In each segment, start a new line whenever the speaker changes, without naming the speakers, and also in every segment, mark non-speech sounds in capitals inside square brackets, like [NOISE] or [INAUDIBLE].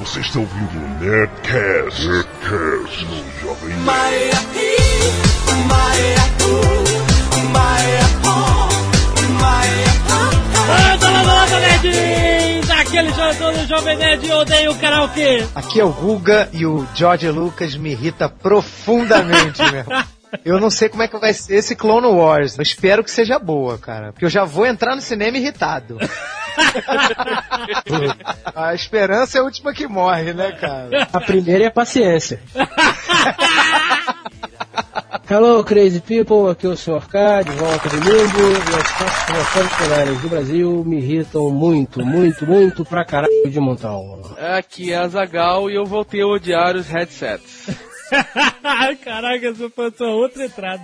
Você está ouvindo o Nerdcast, Nerdcast no Jovem Nerd.
Landa, landa, landa, nerds! Aquele jogador do Jovem Nerd odeia o karaokê.
Aqui é o Guga e o George Lucas me irrita profundamente, meu. Eu não sei como é que vai ser esse Clone Wars. Eu espero que seja boa, cara. Porque eu já vou entrar no cinema irritado. [LAUGHS] a esperança é a última que morre, né, cara?
A primeira é a paciência. Hello, crazy people, aqui é o Sr. K, de volta comigo. E as taxas comerciais do Brasil me irritam muito, muito, muito pra caralho de montão.
Aqui é a Zagal e eu voltei a odiar os headsets. [LAUGHS]
Caraca, essa foi sua outra entrada.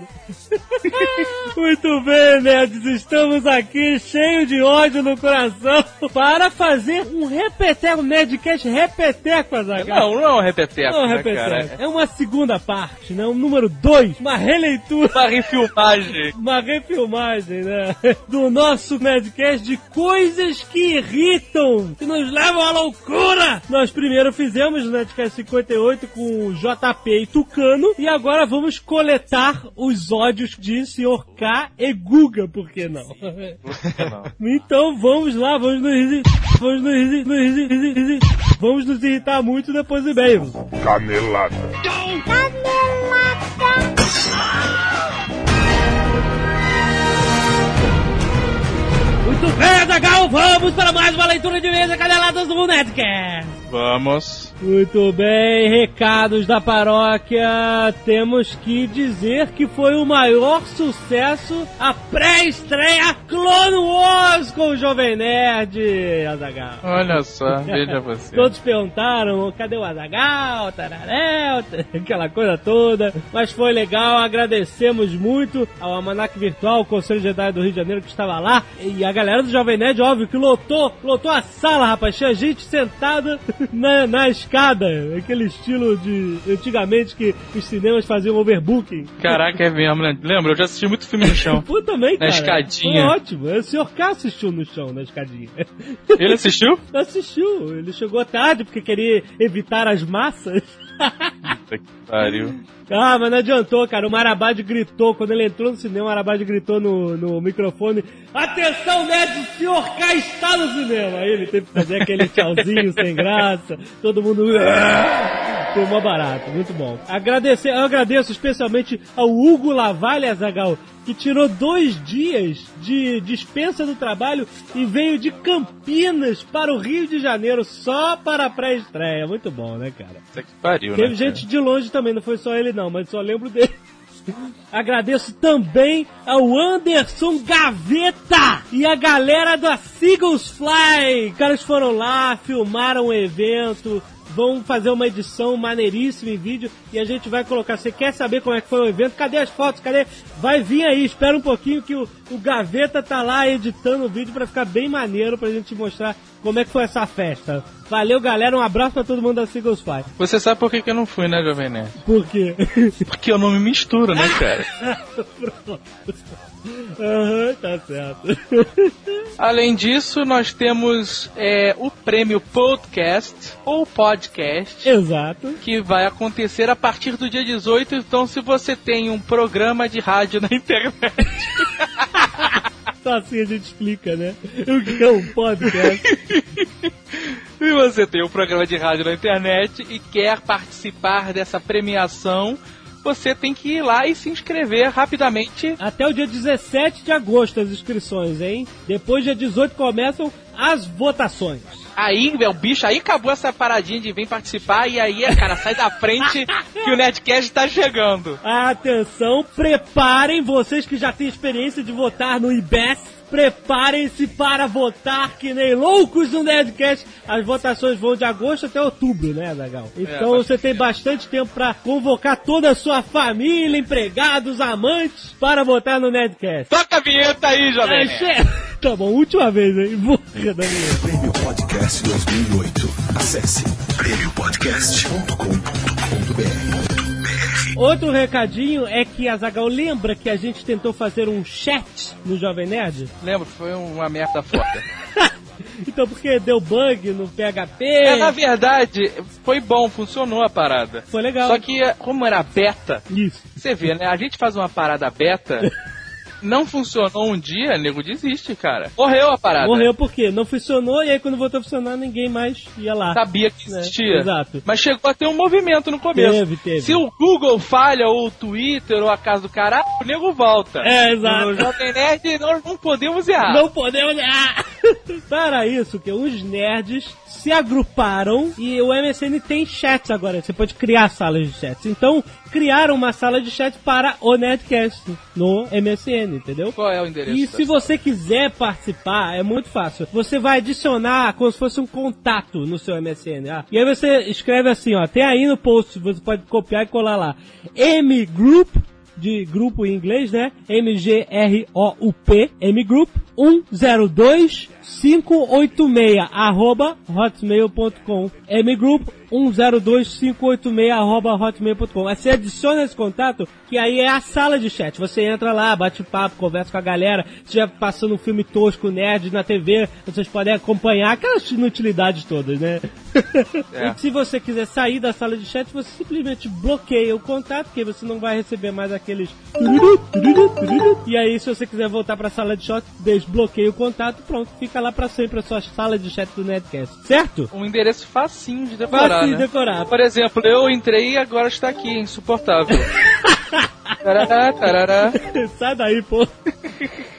[LAUGHS] Muito bem, nerds. Estamos aqui cheio de ódio no coração para fazer um repeteco, um Nerdcast repeteco, Azaghal.
Não, não é um repeteco,
Não,
né,
repeteco.
cara?
É uma segunda parte, né? Um número 2, uma releitura.
Uma refilmagem. [LAUGHS]
Uma refilmagem, né? Do nosso Nerdcast de coisas que irritam, que nos levam à loucura. Nós primeiro fizemos o Nerdcast 58 com o JP Tucano, e agora vamos coletar os ódios de Sr. K e Guga, por que não? [LAUGHS] Então vamos lá, vamos nos, vamos nos, vamos nos irritar muito depois do e-mail.
Canelada.
Muito bem, Azaghal, vamos para mais uma leitura de mesa caneladas do Nerdcast.
Vamos.
Muito bem, recados da paróquia. Temos que dizer que foi o maior sucesso a pré-estreia Clone Wars com o Jovem Nerd, Azagal.
Olha só, [LAUGHS] veja você.
Todos perguntaram, cadê o Azagal, Tararéu, aquela coisa toda. Mas foi legal, agradecemos muito ao Almanac Virtual, o Conselho Jedi do Rio de Janeiro que estava lá. E a galera do Jovem Nerd, óbvio, que lotou, lotou a sala, rapaz. Tinha gente sentada na, na escada, aquele estilo de antigamente que os cinemas faziam overbooking.
Caraca, é mesmo, né? Lembra? Eu já assisti muito filme no chão. [LAUGHS]
Pô, também,
Na
cara.
escadinha.
Foi ótimo. O senhor K assistiu no chão, na escadinha. [LAUGHS]
Ele assistiu?
Assistiu. Ele chegou tarde porque queria evitar as massas. [LAUGHS]
Puta que pariu.
Ah, mas não adiantou, cara. O Marabade gritou, quando ele entrou no cinema, o Marabade gritou no, no microfone: Atenção, nerd, o senhor K está no cinema. Aí ele teve que fazer aquele tchauzinho sem graça, todo mundo. Foi mó barato, muito bom. Agradecer, eu agradeço especialmente ao Hugo Lavalle Azagal, que tirou dois dias de dispensa do trabalho e veio de Campinas para o Rio de Janeiro só para a pré-estreia. Muito bom, né, cara?
Puta que pariu, né?
Teve gente de longe também, não foi só ele não, mas só lembro dele. [LAUGHS] Agradeço também ao Anderson Gaveta e a galera da Seagulls Fly. Os caras foram lá, filmaram o evento, vão fazer uma edição maneiríssima em vídeo e a gente vai colocar. Você quer saber como é que foi o evento? Cadê as fotos? Cadê? Vai vir aí, espera um pouquinho que o, o Gaveta tá lá editando o vídeo pra ficar bem maneiro pra gente mostrar como é que foi essa festa. Valeu, galera. Um abraço pra todo mundo da Seagulls Fly.
Você sabe por que, que eu não fui, né, Jovem Nerd?
Por quê?
Porque eu não me misturo, né, cara? [LAUGHS]
Pronto. Aham, tá certo.
Além disso, nós temos é, o prêmio Podcast ou Podcast.
Exato.
Que vai acontecer a partir do dia 18. Então, se você tem um programa de rádio na [LAUGHS] internet,
Só assim a gente explica, né? O que é um podcast? [LAUGHS]
se você tem um programa de rádio na internet e quer participar dessa premiação, você tem que ir lá e se inscrever rapidamente.
Até o dia 17 de agosto as inscrições, hein? Depois, dia 18, começam as votações.
Aí, o bicho, aí acabou essa paradinha de vir participar e aí, cara, sai da frente [LAUGHS] que o Nerdcast tá chegando.
Atenção, preparem vocês que já têm experiência de votar no IBES. Preparem-se para votar que nem loucos no Nerdcast. As votações vão de agosto até outubro, né, Zagal? Então
É,
você tem bastante tempo para convocar toda a sua família, empregados, amantes para votar no Nerdcast.
Toca a vinheta aí,
É,
jovem.
che- [LAUGHS] Tá bom, última vez, hein? Vou da minha.
Prêmio Podcast 2008. Acesse prêmiopodcast.com.br.
Outro recadinho é que a Zagal lembra que a gente tentou fazer um chat no Jovem Nerd?
Lembro, foi uma merda foda. [LAUGHS]
então porque deu bug no PHP.
É, na verdade, foi bom, funcionou a parada.
Foi legal.
Só que, como era beta,
Isso.
você vê, né? A gente faz uma parada beta, [LAUGHS] não funcionou um dia, nego desiste, cara. Morreu a parada.
Morreu porque não funcionou e aí quando voltou a funcionar ninguém mais ia lá.
Sabia que
né?
existia.
Exato.
Mas chegou a ter um movimento no começo.
Teve, teve.
Se o Google falha, ou o Twitter, ou a casa do caralho, o nego volta.
É, exato.
No Jovem Nerd nós não podemos errar.
Não podemos. Ah! [LAUGHS] Para isso, que os nerds se agruparam e o MSN tem chats agora. Você pode criar salas de chats. Então, criaram uma sala de chat para o Nerdcast no MSN, entendeu?
Qual é o endereço?
E se você quiser participar, é muito fácil. Você vai adicionar como se fosse um contato no seu MSN. Ah, e aí você escreve assim, ó. Tem aí no post, você pode copiar e colar lá. mgroup de grupo em inglês, né? M G R O U P M Group 102586 arroba hotmail.com. M Group 102586@hotmail.com. Aí você adiciona esse contato que aí é a sala de chat. Você entra lá, bate papo, conversa com a galera. Se estiver passando um filme tosco nerd na TV, vocês podem acompanhar aquelas inutilidades todas, né? [LAUGHS]
É.
e se você quiser sair da sala de chat, você simplesmente bloqueia o contato, porque você não vai receber mais aqueles. [LAUGHS] E aí, se você quiser voltar pra sala de chat, desbloqueia o contato, pronto, fica lá pra sempre a sua sala de chat do Nerdcast, certo?
Um endereço facinho de decorar.
Fácil de
né?
decorar.
Por exemplo, eu entrei e agora está aqui, insuportável. [LAUGHS] tarará, tarará.
Sai daí, pô.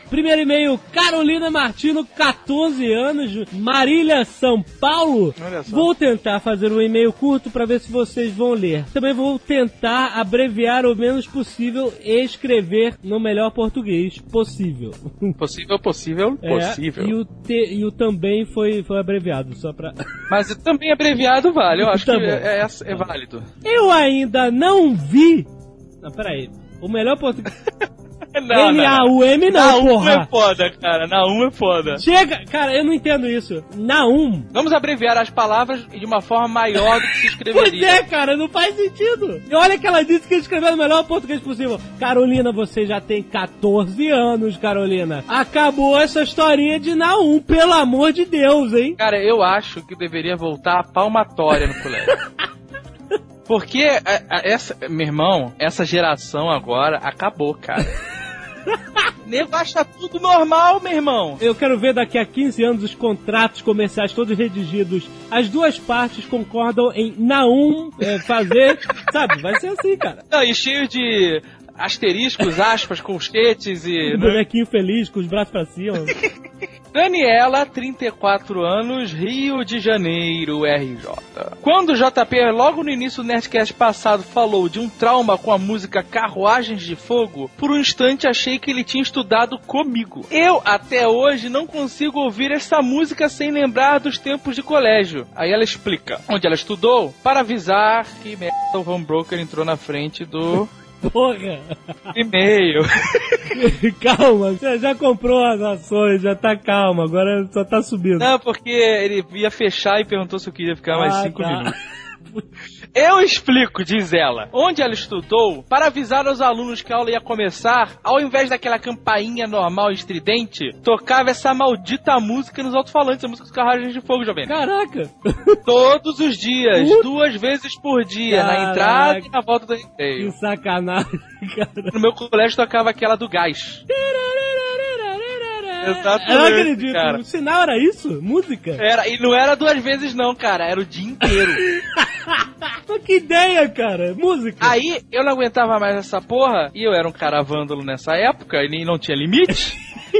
Primeiro e-mail, Carolina Martino, 14 anos, Marília, São Paulo. Vou tentar fazer um e-mail curto para ver se vocês vão ler. Também vou tentar abreviar o menos possível e escrever no melhor português possível. [LAUGHS]
Possível, possível,
É,
possível.
e, o te- e o também foi, foi abreviado, só pra... [LAUGHS]
Mas também abreviado vale, eu acho
Tá
que é, é- é válido.
Eu ainda não vi... Não, peraí. O melhor português... [LAUGHS]
Não,
N-A-U-M não,
Naum
porra.
é foda, cara. Naum é foda.
Chega! Cara, eu não entendo isso. Naum.
Vamos abreviar as palavras de uma forma maior do que se
Pois
escreveria.
é, cara, não faz sentido. E olha que ela disse que escreveu no melhor português possível. Carolina, você já tem 14 anos, Carolina. Acabou essa historinha de Naum, pelo amor de Deus, hein?
Cara, eu acho que deveria voltar a palmatória no colégio. [LAUGHS] Porque a- a- essa, meu irmão, essa geração agora acabou, cara. Nego acha tudo normal, meu irmão.
Eu quero ver daqui a 15 anos os contratos comerciais todos redigidos. As duas partes concordam em Naum é, fazer. [LAUGHS] Sabe, vai ser assim, cara.
Não, e cheio de asteriscos, aspas, colchetes e.
Um bonequinho feliz com os braços pra cima. [LAUGHS]
Daniela, 34 anos, Rio de Janeiro, RJ. Quando o JP, logo no início do Nerdcast passado, falou de um trauma com a música Carruagens de Fogo, por um instante achei que ele tinha estudado comigo. Eu, até hoje, não consigo ouvir essa música sem lembrar dos tempos de colégio. Aí ela explica onde ela estudou, para avisar que Metal Van Broker entrou na frente do
Porra!
e-mail. [LAUGHS]
calma, você já comprou as ações, já tá calma, agora só tá subindo.
Não, porque ele ia fechar e perguntou se eu queria ficar mais
Ah,
cinco
tá.
minutos. [LAUGHS] Eu explico, diz ela, onde ela estudou para avisar aos alunos que a aula ia começar, ao invés daquela campainha normal estridente, tocava essa maldita música nos alto-falantes, a música dos carruagens de fogo, jovem.
Caraca! [LAUGHS]
Todos os dias,
Puta.
duas vezes por dia, na
Caraca.
entrada e na volta do
Que
recreio.
sacanagem, [LAUGHS] cara.
No meu colégio tocava aquela do gás. Exatamente,
Eu não acredito.
cara.
O sinal era isso? Música?
Era, e não era duas vezes não, cara, era o dia inteiro. [LAUGHS]
Que ideia, cara. Música.
Aí eu não aguentava mais essa porra, e eu era um cara vândalo nessa época, e nem não tinha limite.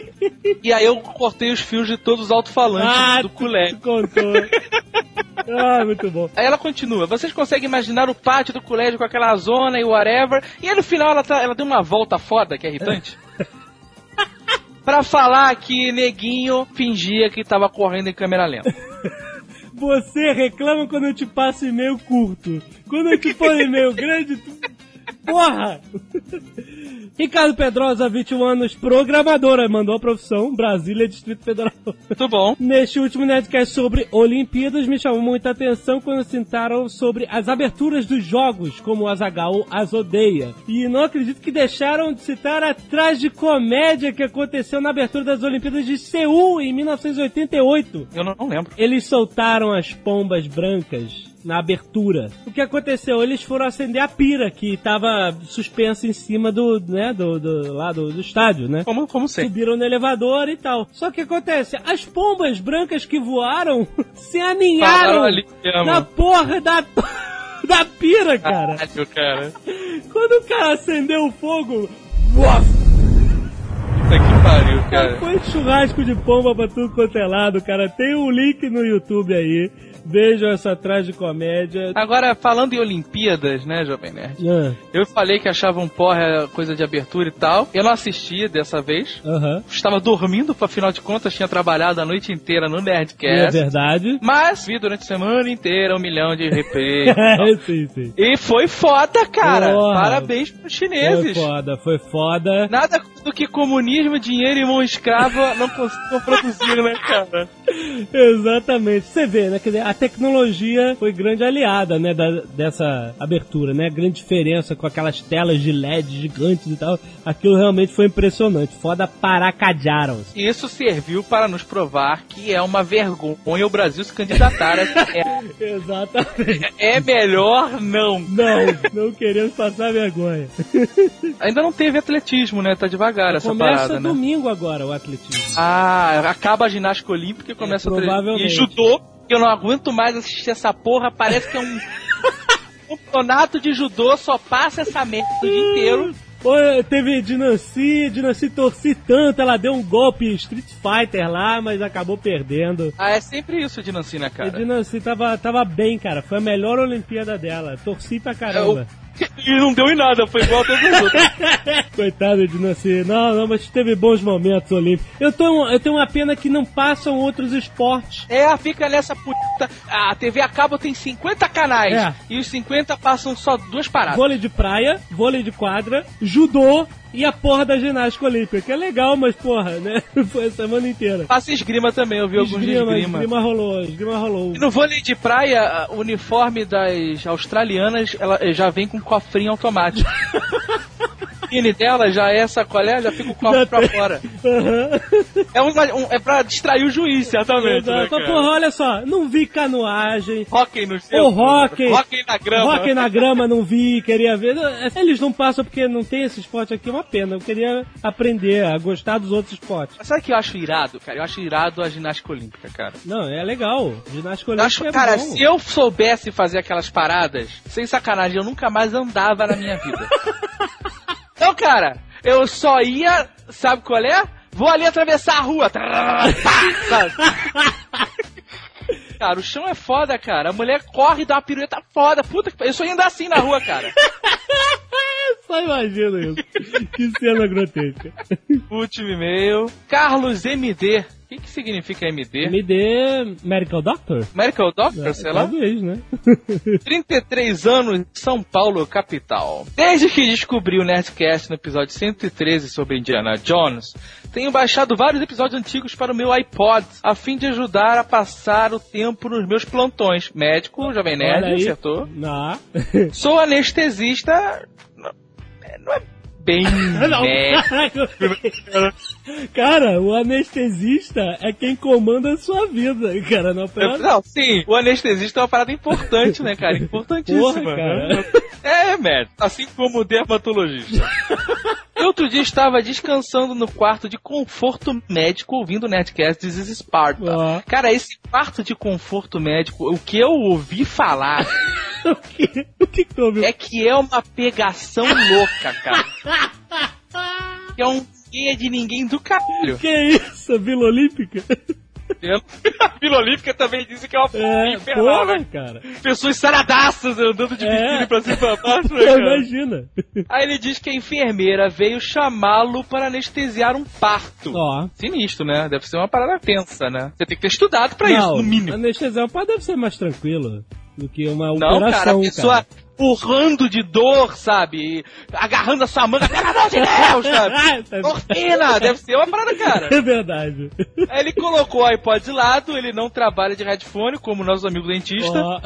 [LAUGHS] e aí eu cortei os fios de todos os alto-falantes
ah,
do colégio.
tu contou. [LAUGHS] ah, muito bom.
Aí ela continua. Vocês conseguem imaginar o pátio do colégio com aquela zona e whatever. E aí no final ela, tá, ela deu uma volta foda, que é irritante. Pra falar que neguinho fingia que tava correndo em câmera lenta. [LAUGHS]
Você reclama quando eu te passo e-mail curto. Quando eu te ponho e-mail grande, tu... Porra! Ricardo Pedrosa, 21 anos, programadora, mandou a profissão, Brasília, Distrito Federal.
Muito bom.
Neste último Nerdcast sobre Olimpíadas, me chamou muita atenção quando citaram sobre as aberturas dos jogos, como o Azagal as odeia. E não acredito que deixaram de citar a tragicomédia que aconteceu na abertura das Olimpíadas de Seul, em 1988.
Eu não, não lembro.
Eles soltaram as pombas brancas na abertura. O que aconteceu? Eles foram acender a pira que estava suspensa em cima do, né, do, do lá do, do estádio, né?
Como, como sempre.
Subiram no elevador e tal. Só que acontece, as pombas brancas que voaram [LAUGHS] se aninharam
ali
na porra da [LAUGHS] da pira, cara.
Caralho, cara.
Quando o cara acendeu o fogo, uaf,
Puta que pariu, cara.
foi churrasco de pomba pra tudo quanto é lado, cara. Tem um link no YouTube aí. Vejam essa tragicomédia.
Agora, falando em Olimpíadas, né, Jovem Nerd?
Ah,
Eu falei que achava um porra coisa de abertura e tal. Eu não assisti dessa vez. Estava dormindo, afinal de contas, tinha trabalhado a noite inteira no
É
Nerdcast.
verdade.
Mas vi durante a semana inteira um milhão de replays. [LAUGHS]
É, sim, sim.
e foi foda, cara.
Porra.
Parabéns pros
Foi
chineses.
foda, foi foda.
Nada do que comunismo, dinheiro e mão escrava não conseguiam produzir, né, cara? [LAUGHS]
Exatamente. Você vê, né? Quer dizer, a tecnologia foi grande aliada, né? da- dessa abertura, né? A grande diferença com aquelas telas de LED gigantes e tal. Aquilo realmente foi impressionante. Foda paracajaram.
E Isso serviu para nos provar que é uma vergonha o Brasil se candidatar a [LAUGHS] é,
Exatamente.
é melhor não.
Não, não queremos passar vergonha.
Ainda não teve atletismo, né? Tá devagar essa
Começa
parada, né?
domingo agora o atletismo.
Ah, acaba a ginástica olímpica e começa
É,
o tre-
provavelmente.
E judô, que eu não aguento mais assistir essa porra, parece que é um [LAUGHS] campeonato de judô, só passa essa merda o dia inteiro.
Pô, teve Dinancy, Dinancy torci tanto, ela deu um golpe Street Fighter lá, mas acabou perdendo.
Ah, é sempre isso de Nancy, né, cara?
Dinancy tava, tava bem, cara. Foi a melhor Olimpíada dela. Torci pra caramba. [LAUGHS]
E não deu em nada, foi igual a todos os outros. [LAUGHS]
Coitado de Nancy. Não, não, mas teve bons momentos olímpicos. Eu, tô, eu tenho uma pena que não passam outros esportes.
É, fica nessa puta. A TV a cabo tem 50 canais.
É.
E os 50 passam só duas paradas.
Vôlei de praia, vôlei de quadra, judô e a porra da ginástica olímpica. Que é legal, mas porra, né? [LAUGHS] Foi a semana inteira.
Passa esgrima também, eu vi alguns de
Esgrima,
esgrima.
esgrima rolou, esgrima rolou.
E no vôlei de praia, o uniforme das australianas ela já vem com cofrinho automático. [LAUGHS] O biquíni dela já é sacolé, já fica o
Já
pra fora.
Aham.
É, um, um- é pra distrair o juiz, certamente. Né,
Exato. Porra, olha só, não vi canoagem.
Hockey no céu.
O hockey.
Hockey na grama.
Hockey na grama não vi, queria ver. Eles não passam porque não tem esse esporte aqui, é uma pena. Eu queria aprender a gostar dos outros esportes.
Mas sabe o que eu acho irado, cara? Eu acho irado a ginástica olímpica, cara.
Não, é legal. Ginástica olímpica
acho,
é
cara,
bom.
se eu soubesse fazer aquelas paradas, sem sacanagem, eu nunca mais andava na minha vida. [LAUGHS] então, cara, eu só ia, sabe qual é? Vou ali atravessar a rua. [LAUGHS] Cara, o chão é foda, cara. A mulher corre e dá uma pirueta foda. Puta que. Eu só ia andar assim na rua, cara. [LAUGHS] [LAUGHS]
Só imagino isso. que cena grotesca.
Último e-mail. Carlos MD. O que, que significa MD?
MD Medical Doctor?
Medical Doctor, sei lá.
Talvez, né? [LAUGHS] [LAUGHS]
33 anos, São Paulo, capital. Desde que descobri o Nerdcast no episódio 113 sobre Indiana Jones, tenho baixado vários episódios antigos para o meu iPod, a fim de ajudar a passar o tempo nos meus plantões. Médico, Jovem Nerd, acertou.
Não.
Sou anestesista... Não é- é bem [LAUGHS]
Não, cara. Cara, o anestesista é quem comanda a sua vida, cara. Não, pera-
Não, sim, o anestesista é uma parada importante, né, cara? Importantíssima.
Porra, cara.
né? É, médico. Assim como o dermatologista. Outro dia estava descansando no quarto de conforto médico ouvindo o Nerdcast This is Sparta.
Ó.
Cara, esse quarto de conforto médico, o que eu ouvi falar [LAUGHS]
o que, o que que ouviu?
é que é uma pegação louca, cara. [LAUGHS] Que é um é de ninguém do caralho.
Que isso, Vila Olímpica? [LAUGHS]
A Vila Olímpica também disse que é uma
É,
infernal,
porra,
né?
cara.
Pessoas saradaças andando de
É.
biquíni pra cima e pra baixo, né, [LAUGHS] cara?
Imagina.
Aí ele diz que a enfermeira veio chamá-lo para anestesiar um parto.
Ó.
Sinistro, né? Deve ser uma parada tensa, né? Você tem que ter estudado pra isso,
Não,
no mínimo.
anestesiar o pai deve ser mais tranquilo do que uma
Não, cara, a
operação,
pessoa, urrando de dor, sabe? Agarrando a sua manga, pelo amor de Deus, [LAUGHS] sabe? Morfina, deve ser uma parada, cara.
É verdade.
Aí ele colocou o iPod de lado, ele não trabalha de headphone, como nossos amigos dentistas,
Ó.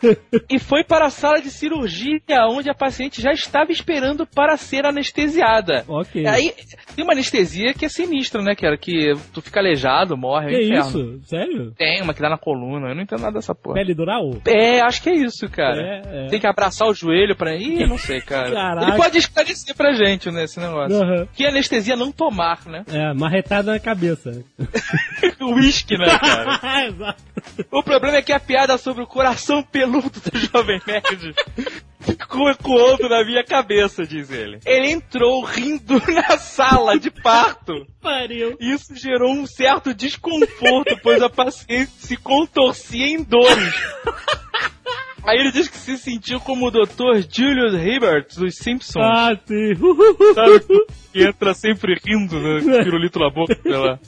[LAUGHS]
e foi para a sala de cirurgia, onde a paciente já estava esperando para ser anestesiada.
ok.
Aí, tem uma anestesia que é sinistra, né, cara? Que tu fica aleijado, morre, é
que
inferno.
isso? Sério?
Tem uma que dá na coluna, eu não entendo nada dessa porra.
Pele dural?
É, acho que é isso, cara.
É, é.
Tem que abraçar o joelho pra. Ih, não sei, cara.
Caraca.
Ele pode esclarecer pra gente, né, esse negócio.
Aham.
Que anestesia não tomar, né?
É, marretada na cabeça. [LAUGHS]
Uísque, né, cara? [LAUGHS]
Exato.
O problema é que a piada sobre o coração peludo do [LAUGHS] Jovem Nerd ficou ecoando na minha cabeça, diz ele. Ele entrou rindo na sala de parto.
Pariu.
Isso gerou um certo desconforto, pois a paciente se contorcia em dores. Aí ele diz que se sentiu como o Dr. Julius Hibbert dos Simpsons.
Ah, sim.
Sabe? [LAUGHS] Que entra sempre rindo, né? Pirulito na boca. sei lá.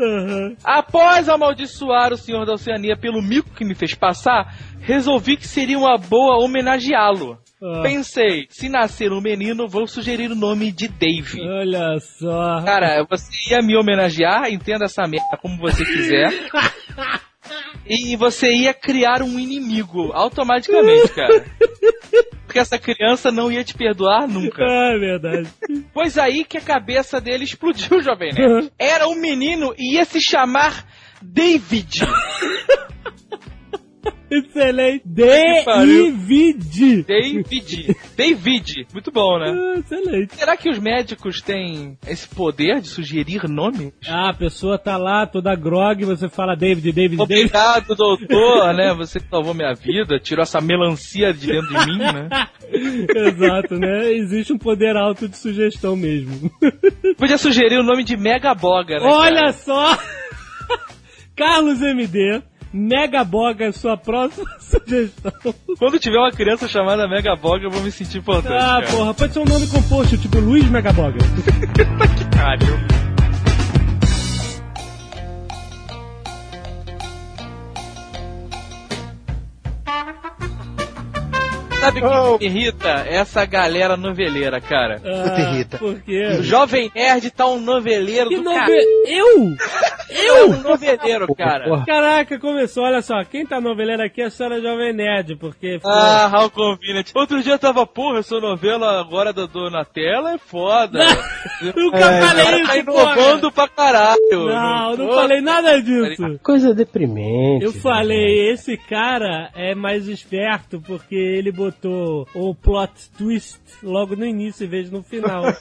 Aham.
Após amaldiçoar o senhor da Oceania pelo mico que me fez passar, resolvi que seria uma boa homenageá-lo.
Ah.
Pensei, se nascer um menino, vou sugerir o nome de Dave.
Olha só.
Cara, você ia me homenagear, entenda essa merda como você quiser. [LAUGHS] E você ia criar um inimigo automaticamente, cara. Porque essa criança não ia te perdoar nunca.
Ah, é verdade.
Pois aí que a cabeça dele explodiu, jovem nerd. [LAUGHS] Era um menino e ia se chamar David.
Excelente. D-I-V-D.
David. David. Muito bom, né?
Ah, excelente.
Será que os médicos têm esse poder de sugerir nomes?
Ah, a pessoa tá lá toda grog, você fala David, David, David.
Obrigado, doutor, né? Você que salvou minha vida, tirou essa melancia de dentro de mim, né? [LAUGHS]
Exato, né? Existe um poder alto de sugestão mesmo.
Podia sugerir o nome de Mega Boga, né?
Olha
cara?
só! [LAUGHS] Carlos MD, Mega Boga, sua próxima [LAUGHS] sugestão.
Quando tiver uma criança chamada Mega Boga, eu vou me sentir importante.
Ah,
cara.
porra, pode ser um nome composto, tipo Luiz Mega Boga.
Caralho. [LAUGHS] Sabe o que
Oh.
me irrita? Essa galera noveleira, cara.
Ah,
irrita.
Por
O
quê?
Jovem Nerd tá um noveleiro
Que
do
nove...
cara. [LAUGHS]
Eu?
É um noveleiro, cara.
Porra.
Caraca, começou, olha só, quem tá noveleiro aqui é a senhora Jovem Nerd, porque...
Ah, how convenient. Outro dia eu tava, porra, essa novela agora da Donatella é foda. [LAUGHS]
Nunca
O
falei
cara
isso,
tá
porra.
inovando pra caralho.
Não, não
Pô,
falei nada disso.
Coisa deprimente.
Eu falei, esse cara é mais esperto porque ele botou o plot twist logo no início em vez de no final. [LAUGHS]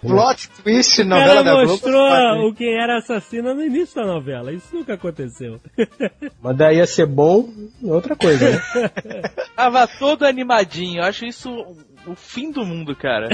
Plot twist, novela da Globo.
mostrou o quem era assassino no início da novela. Isso nunca aconteceu. [LAUGHS]
Mas daí ia ser bom, outra coisa, né? [LAUGHS]
Tava todo animadinho. Eu acho isso o- fim do mundo, cara.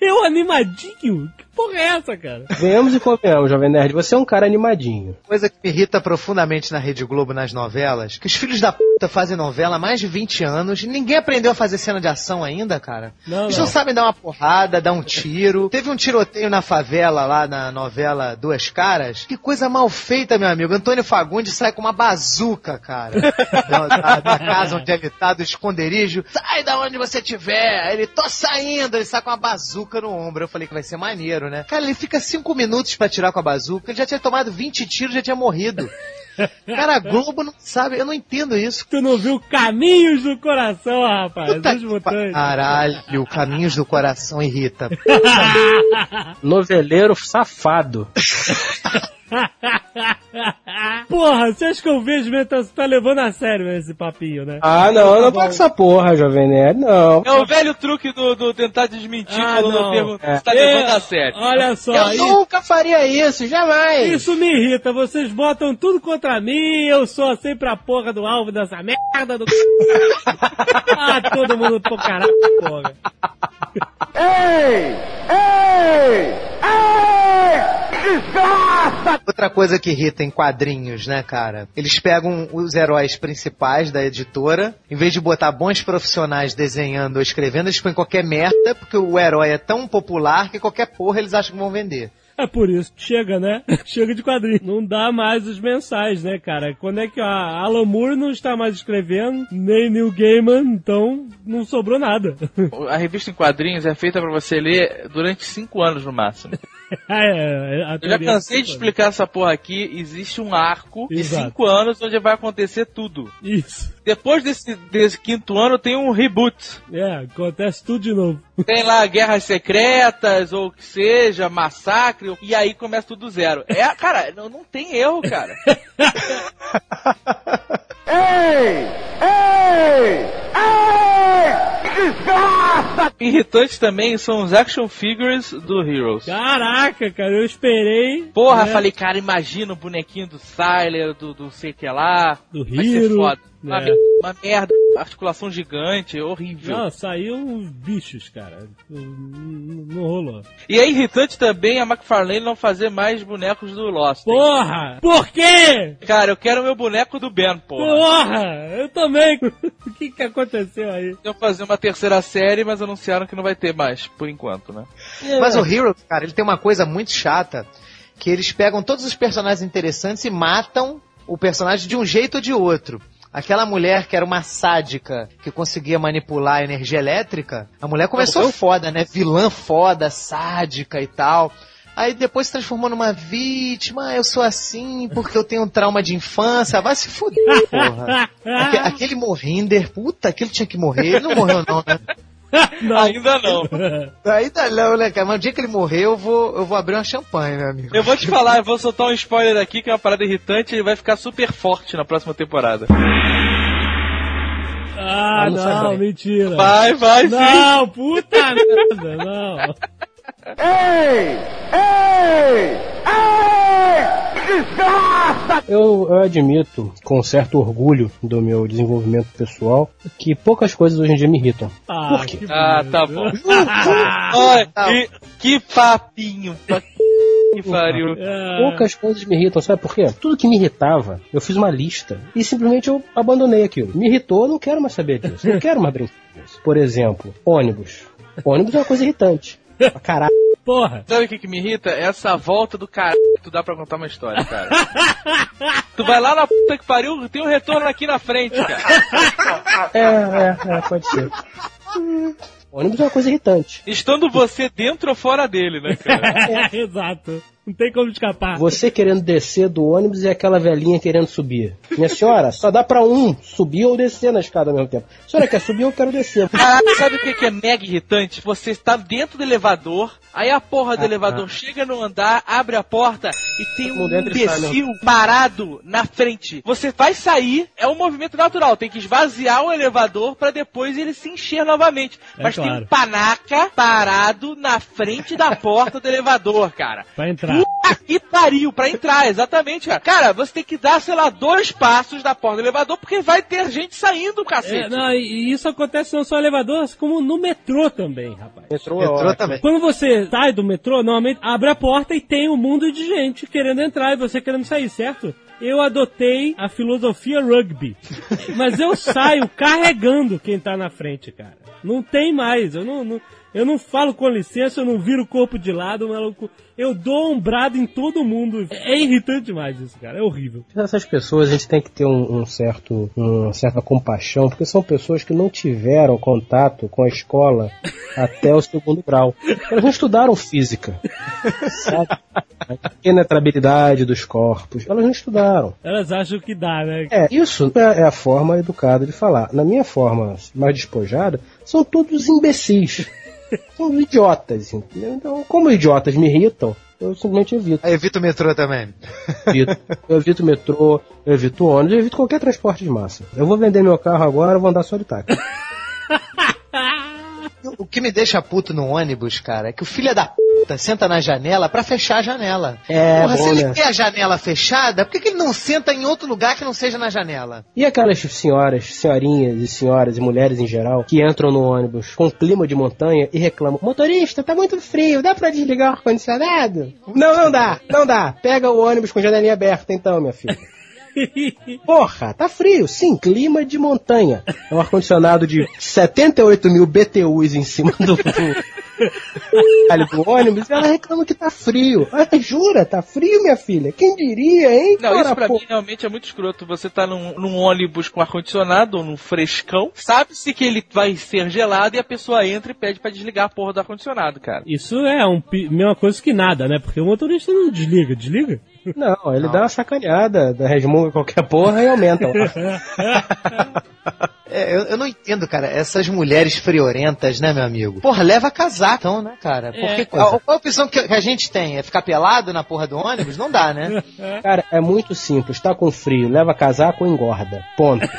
Eu animadinho? Que porra é essa, cara?
Venhamos e convenhamos, Jovem Nerd. Você é um cara animadinho.
Coisa que me irrita profundamente na Rede Globo, nas novelas, que os filhos da puta fazem novela há mais de 20 anos ninguém aprendeu a fazer cena de ação ainda, cara.
Não,
Eles
não.
não sabem dar uma porrada, dar um tiro. Teve um tiroteio na favela lá na novela Duas Caras. Que coisa mal feita, meu amigo. Antônio Fagundes sai com uma bazuca, cara. da, da- da casa onde ele tá, do esconderijo. Sai da onde você tiver. Ele, tô saindo. Ele sai com uma bazuca no ombro. Eu falei que vai ser maneiro, né? Cara, ele fica cinco minutos pra tirar com a bazuca. Ele já tinha tomado 20 tiros, já tinha morrido. Cara, a Globo não sabe. Eu não entendo isso.
Tu não viu Caminhos do Coração, rapaz?
Puta
mutantes.
pa- Caralho, Caminhos do Coração irrita. [LAUGHS] [LAUGHS]
Noveleiro safado. [LAUGHS] [LAUGHS]
Porra, você acha que eu vejo mesmo? Você tá levando a sério esse papinho, né?
Ah, não, não pode essa porra, Jovem Nerd, não.
É o velho truque do, do tentar desmentir
Ah,
quando
não.
eu pergunto
É.
se tá levando a sério.
Olha só,
Eu
isso,
nunca faria isso, jamais.
isso me irrita. Vocês botam tudo contra mim, eu sou sempre a porra do alvo dessa merda do. ah, todo mundo pro caralho, porra.
Outra coisa que irrita em quadrinhos, né, cara? Eles pegam os heróis principais da editora, em vez de botar bons profissionais desenhando ou escrevendo, eles põem qualquer merda, porque o herói é tão popular que qualquer porra eles acham que vão vender.
É por isso que chega, né? [LAUGHS] Chega de quadrinho. Não dá mais os mensais, né, cara? Quando é que a Alan Moore não está mais escrevendo, nem Neil Gaiman, então não sobrou nada. [LAUGHS]
A revista em quadrinhos é feita para você ler durante cinco anos no máximo. [LAUGHS]
é,
Eu já cansei de explicar essa porra aqui. Existe um arco de
Exato.
cinco anos onde vai acontecer tudo.
Isso.
Depois desse, desse quinto ano tem um reboot.
É, acontece tudo de novo. [LAUGHS]
Tem lá guerras secretas, ou o que seja, massacre, e aí começa tudo do zero. É, cara, não, não tem erro, cara. [LAUGHS] Irritantes também são os action figures do Heroes.
Caraca, cara, eu esperei.
Porra,
né,
falei, cara, imagina o bonequinho do Siler, do, do sei que lá.
Do
Vai ser
Hero.
foda. Uma,
É.
uma merda, articulação gigante, horrível.
Não, saiu bichos, cara. Não, rolou.
E é irritante também a McFarlane não fazer mais bonecos do Lost. hein?
Porra! Por quê?
Cara, eu quero meu boneco do Ben, porra.
Porra! Eu também. [LAUGHS] o que que aconteceu aí?
Iam fazer uma terceira série, mas anunciaram que não vai ter mais, por enquanto, né?
Mas o Hero, cara, ele tem uma coisa muito chata, que eles pegam todos os personagens interessantes e matam o personagem de um jeito ou de outro. Aquela mulher que era uma sádica, que conseguia manipular a energia elétrica, a mulher começou foda, né? Vilã foda, sádica e tal. Aí depois se transformou numa vítima, ah, eu sou assim porque eu tenho um trauma de infância, vai se fuder, porra. [LAUGHS] Aque- aquele Morrinder, puta, aquele tinha que morrer, ele não morreu não, né?
Ainda não.
Ainda não, né, cara? Mas o dia que ele morrer, eu vou, eu vou abrir uma champanhe, meu amigo.
Eu vou te falar, eu vou soltar um spoiler aqui, que é uma parada irritante, ele vai ficar super forte na próxima temporada.
Ah,
Eu não
não, mentira.
Vai, vai, sim.
Não, puta merda, não.
Eu, eu admito, com certo orgulho do meu desenvolvimento pessoal, que poucas coisas hoje em dia me irritam.
Ah,
Por quê?
que
Ah, tá bom. Olha, que, que papinho. pa- Que pariu.
ah,
Poucas coisas me irritam, sabe por quê? Tudo que me irritava, eu fiz uma lista e simplesmente eu abandonei aquilo. Me irritou, eu não quero mais saber disso. Eu não quero mais brincar disso. Por exemplo, ônibus. Ônibus é uma coisa irritante. Caralho.
Porra.
Sabe o que, que me irrita? Essa volta do caralho que tu dá pra contar uma história, cara. [LAUGHS] tu vai lá na puta que pariu, tem um retorno aqui na frente, cara.
É, é, é, pode ser. Ônibus é uma coisa irritante.
Estando você dentro ou fora dele, né, cara?
É, [LAUGHS] exato. Não tem como escapar.
Você querendo descer do ônibus e aquela velhinha querendo subir. Minha senhora, só dá pra um subir ou descer na escada ao mesmo tempo. A senhora quer subir ou eu quero descer?
Caraca, sabe o que, que é mega irritante? Você está dentro do elevador, aí a porra do
Ah,
elevador chega no andar, abre a porta e tem um
entra e sai,
imbecil parado na frente. Você vai sair, é um movimento natural, tem que esvaziar o elevador pra depois ele se encher novamente.
É
Mas tem
claro.
um panaca parado na frente da porta do elevador, cara.
Pra entrar.
Puta que pariu, pra entrar, exatamente, cara. Cara, você tem que dar, sei lá, dois passos da porta do elevador, porque vai ter gente saindo, cacete.
É, não, e isso acontece não só no elevador, como no metrô também, rapaz.
Metrô,
Metrô também.
Quando você sai do metrô, normalmente abre a porta e tem um mundo de gente querendo entrar e você querendo sair, certo? Eu adotei a filosofia rugby. [LAUGHS] Mas eu saio carregando quem tá na frente, cara. Não tem mais. Eu não, não- eu não falo com licença, eu não viro o corpo de lado, maluco. Eu dou um brado em todo mundo. É irritante demais isso, cara. É horrível.
Essas pessoas a gente tem que ter um, um certo, uma certa compaixão, porque são pessoas que não tiveram contato com a escola [LAUGHS] até o segundo grau. Elas não estudaram física, sabe? A penetrabilidade dos corpos, elas não estudaram.
Elas acham que dá, né?
É, isso é é a forma educada de falar. Na minha forma mais despojada, são todos imbecis. [LAUGHS] São idiotas, entendeu? Então, como idiotas me irritam, eu simplesmente evito.
Aí evita o metrô também.
evito. Eu evito o metrô, eu evito o ônibus, eu evito qualquer transporte de massa. Eu vou vender meu carro agora, eu vou andar só de táxi. [LAUGHS]
O que me deixa puto no ônibus, cara, é que o filho da puta senta na janela pra fechar a janela.
É,
Porra, se
bom,
ele
né?
quer a janela fechada, por que, que ele não senta em outro lugar que não seja na janela?
E aquelas senhoras, senhorinhas e senhoras e mulheres em geral que entram no ônibus com clima de montanha e reclamam: Motorista, tá muito frio, dá pra desligar o ar-condicionado? Não, não dá, não dá. Pega o ônibus com janelinha aberta então, minha filha. [LAUGHS] Porra, tá frio. Sim, clima de montanha. É um ar-condicionado de 78 mil BTUs em cima do, do, ônibus e ela reclama que tá frio. Ah, jura? Tá frio, minha filha? Quem diria, hein?
Não,
Ora,
isso pra
pô.
mim realmente é muito escroto. Você tá num, num ônibus com ar-condicionado ou num frescão, sabe-se que ele vai ser gelado e a pessoa entra e pede pra desligar a porra do ar-condicionado, cara.
Isso é um, pi- mesma coisa que nada, né? Porque o motorista não desliga, desliga?
Não, ele dá uma sacaneada, da resmunga qualquer porra e aumenta. [LAUGHS]
É, eu, eu não entendo, cara, essas mulheres friorentas, né, meu amigo? Porra, leva casaco, então, né, cara? Porque
É,
qual, qual a opção que, que a gente tem? É ficar pelado na porra do ônibus? Não dá, né? [LAUGHS]
Cara, é muito simples. Tá com frio, leva casaco ou engorda. Ponto. [LAUGHS]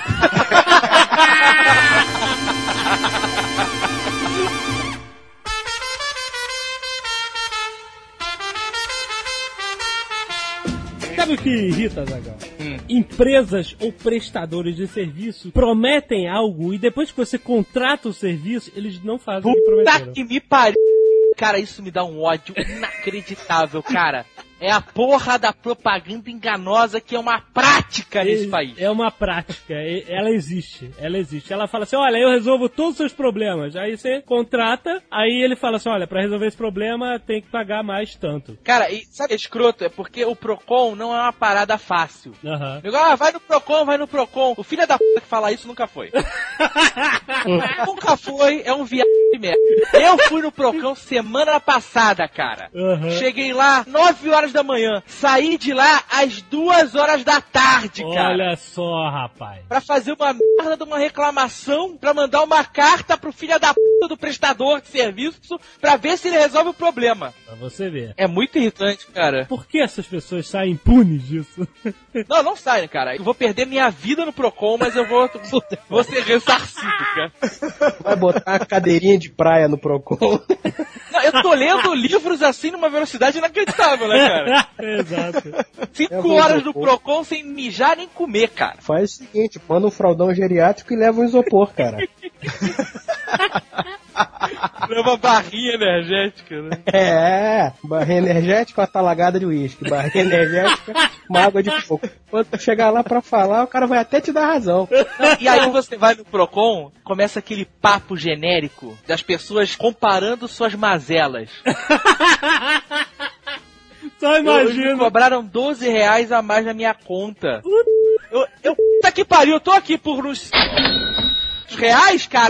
que irrita, Zagal?
Hum.
Empresas ou prestadores de serviço prometem algo e depois que você contrata o serviço, eles não fazem o que
Puta
prometeram.
que me pariu. Cara, isso me dá um ódio inacreditável, cara. É a porra da propaganda enganosa que é uma prática nesse país.
É uma prática, ela existe, ela existe. Ela fala assim, olha, eu resolvo todos os seus problemas. Aí você contrata, aí ele fala assim, olha, pra resolver esse problema tem que pagar mais tanto.
Cara, e sabe, escroto, é porque o Procon não é uma parada fácil.
Aham.
Igual, ah, vai no Procon, vai no Procon. O filho da puta que fala isso nunca foi. [LAUGHS] nunca foi, é um viado de merda. Eu fui no Procon semana passada, cara.
Aham.
Cheguei lá 9 horas da manhã, saí de lá às 2 horas da tarde, cara.
Olha só, rapaz.
Pra fazer uma merda de uma reclamação, pra mandar uma carta pro filho da puta do prestador de serviço pra ver se ele resolve o problema.
Pra você ver.
É muito irritante, cara.
Por que essas pessoas saem impunes disso? [LAUGHS]
Não, não sai, cara. Eu vou perder minha vida no Procon, mas eu vou, vou ser ressarcido, cara.
Vai botar a cadeirinha de praia no Procon.
Não, eu tô lendo livros assim numa velocidade inacreditável, né, [LAUGHS] cara? [LAUGHS]
Exato.
Cinco
vou
horas no
Procon.
Sem mijar nem comer, cara.
Faz o seguinte, manda um fraldão geriátrico e leva um isopor, cara. [LAUGHS]
Leva barrinha energética, né?
É, barrinha energética, uma talagada de uísque. Barrinha energética, uma água de fogo. Quando tu chegar lá pra falar, o cara vai até te dar razão.
E aí você vai no Procon, começa aquele papo genérico das pessoas comparando suas mazelas. [LAUGHS]
Só
Eu, eles me
imagina.
cobraram 12 reais a mais na minha conta. Eu, eu, puta que pariu, eu tô aqui por uns reais, cara.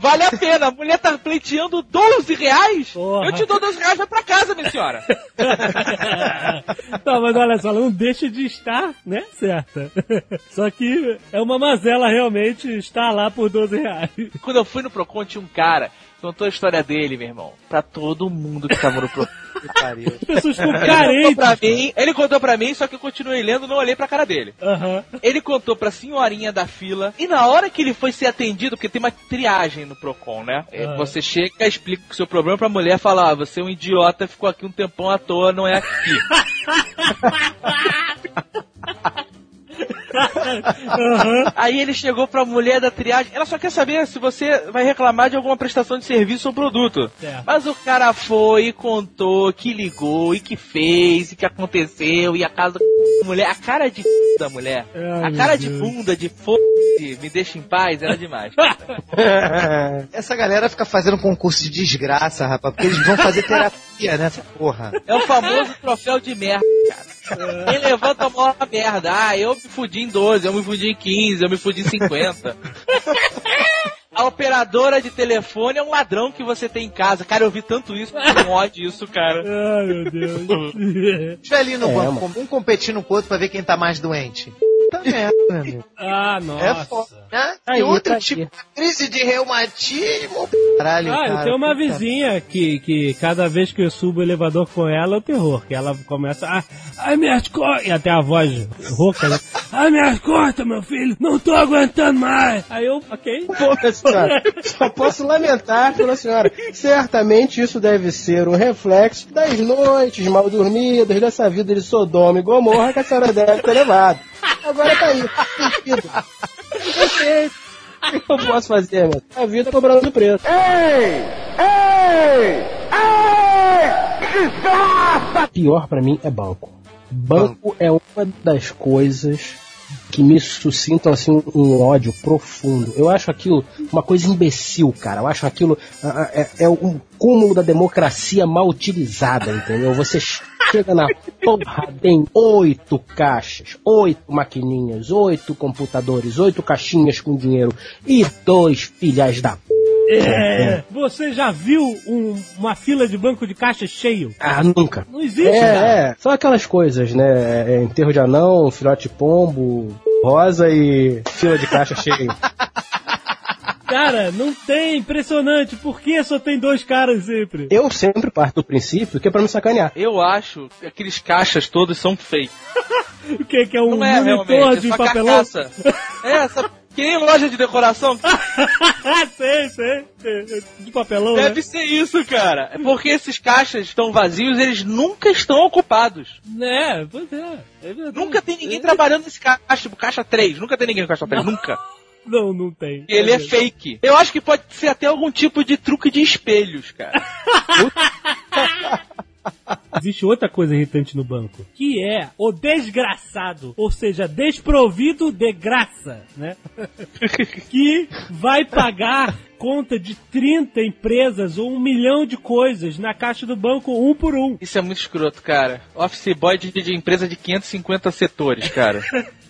Vale a pena. A mulher tá pleiteando 12 reais.
Porra.
Eu te dou 12 reais, vai pra casa, minha senhora.
Não, [LAUGHS] mas olha só, não deixa de estar, né, certa. [LAUGHS] Só que é uma mazela realmente estar lá por 12 reais.
Quando eu fui no Procon, tinha um cara contou a história dele, meu irmão. Pra todo mundo que tava no Procon. [LAUGHS]
Que pariu.
As pessoas ficam
Ele contou
carentes.
mim, ele contou pra mim, só que eu continuei lendo, não olhei pra cara dele.
Aham.
Ele contou pra senhorinha da fila, e na hora que ele foi ser atendido, porque tem uma triagem no Procon, né?
Ah.
Você chega, explica o seu problema pra mulher falar, ah, você é um idiota, ficou aqui um tempão à toa, não é aqui. [LAUGHS] [LAUGHS] Aí ele chegou pra mulher da triagem, ela só quer saber se você vai reclamar de alguma prestação de serviço ou produto.
Certo.
Mas o cara foi e contou que ligou e que fez e que aconteceu e a casa da mulher, a cara de da mulher,
Ai,
a cara de bunda, de foda me deixa em paz, era demais. [LAUGHS]
Essa galera fica fazendo concurso de desgraça, rapaz, porque eles vão fazer terapia nessa porra.
É o famoso troféu de merda, cara. Quem levanta a maior merda. Ah, eu me fudi em 12, eu me fudi em 15, eu me fudi em 50. A operadora de telefone é um ladrão que você tem em casa. Cara, eu vi tanto isso, com ódio isso, cara.
Ai, meu Deus. [LAUGHS]
Os velhinhos no
É,
banco, um competindo com o outro pra ver quem tá mais doente. Merda, meu amigo.
ah,
É
nossa.
foda, né?
Aí,
e outro
tá
tipo,
aqui.
crise de reumatismo. Caralho,
Ah, eu
cara.
tenho uma vizinha que, que cada vez que eu subo o elevador com ela é o terror. Que ela começa, ah, ai minhas costas, e até a voz rouca, né? Ai minhas costas, meu filho, não tô aguentando mais. Aí eu, ok.
Minha senhora, só posso lamentar pela senhora. Certamente isso deve ser um reflexo das noites mal dormidas, dessa vida de Sodoma e Gomorra que a senhora deve ter levado. Agora tá aí. Eu sei. O que eu posso fazer, meu? A vida cobrando preço. Pior pra mim é banco. Banco é uma das coisas que me suscitam assim um, ódio profundo. Eu acho aquilo uma coisa imbecil, cara. Eu acho aquilo é, é um cúmulo da democracia mal utilizada, entendeu? Você chega na porra, tem oito caixas, oito maquininhas, oito computadores, oito caixinhas com dinheiro e dois filhas da
é. Você já viu um, uma fila de banco de caixa cheio?
Ah, nunca.
Não existe,
é,
cara.
É, são aquelas coisas, né? É, enterro de anão, filhote de pombo, rosa e fila de caixa cheio. [LAUGHS]
Cara, não tem, impressionante. Por que só tem dois caras sempre?
Eu sempre parto do princípio que é pra me sacanear.
Eu acho que aqueles caixas todos são fake. [LAUGHS]
o que? Que é um
não é,
monitor de
é
papelão?
Carcaça. [LAUGHS] É, essa que nem loja de decoração. [LAUGHS]
sei, sei. De papelão,
Deve
né?
ser isso, cara. É porque esses caixas estão vazios, eles nunca estão ocupados.
É, pois é. é
nunca tem ninguém trabalhando nesse caixa, tipo caixa 3. Nunca tem ninguém no caixa 3, nunca.
Não, não tem.
Ele é fake. Eu acho que pode ser até algum tipo de truque de espelhos, cara. [LAUGHS]
Existe outra coisa irritante no banco, que é o desgraçado, ou seja, desprovido de graça, né? [LAUGHS] que vai pagar conta de 30 empresas ou um milhão de coisas na caixa do banco um por um.
Isso é muito escroto, cara. Office boy de, de empresa de 550 setores, cara.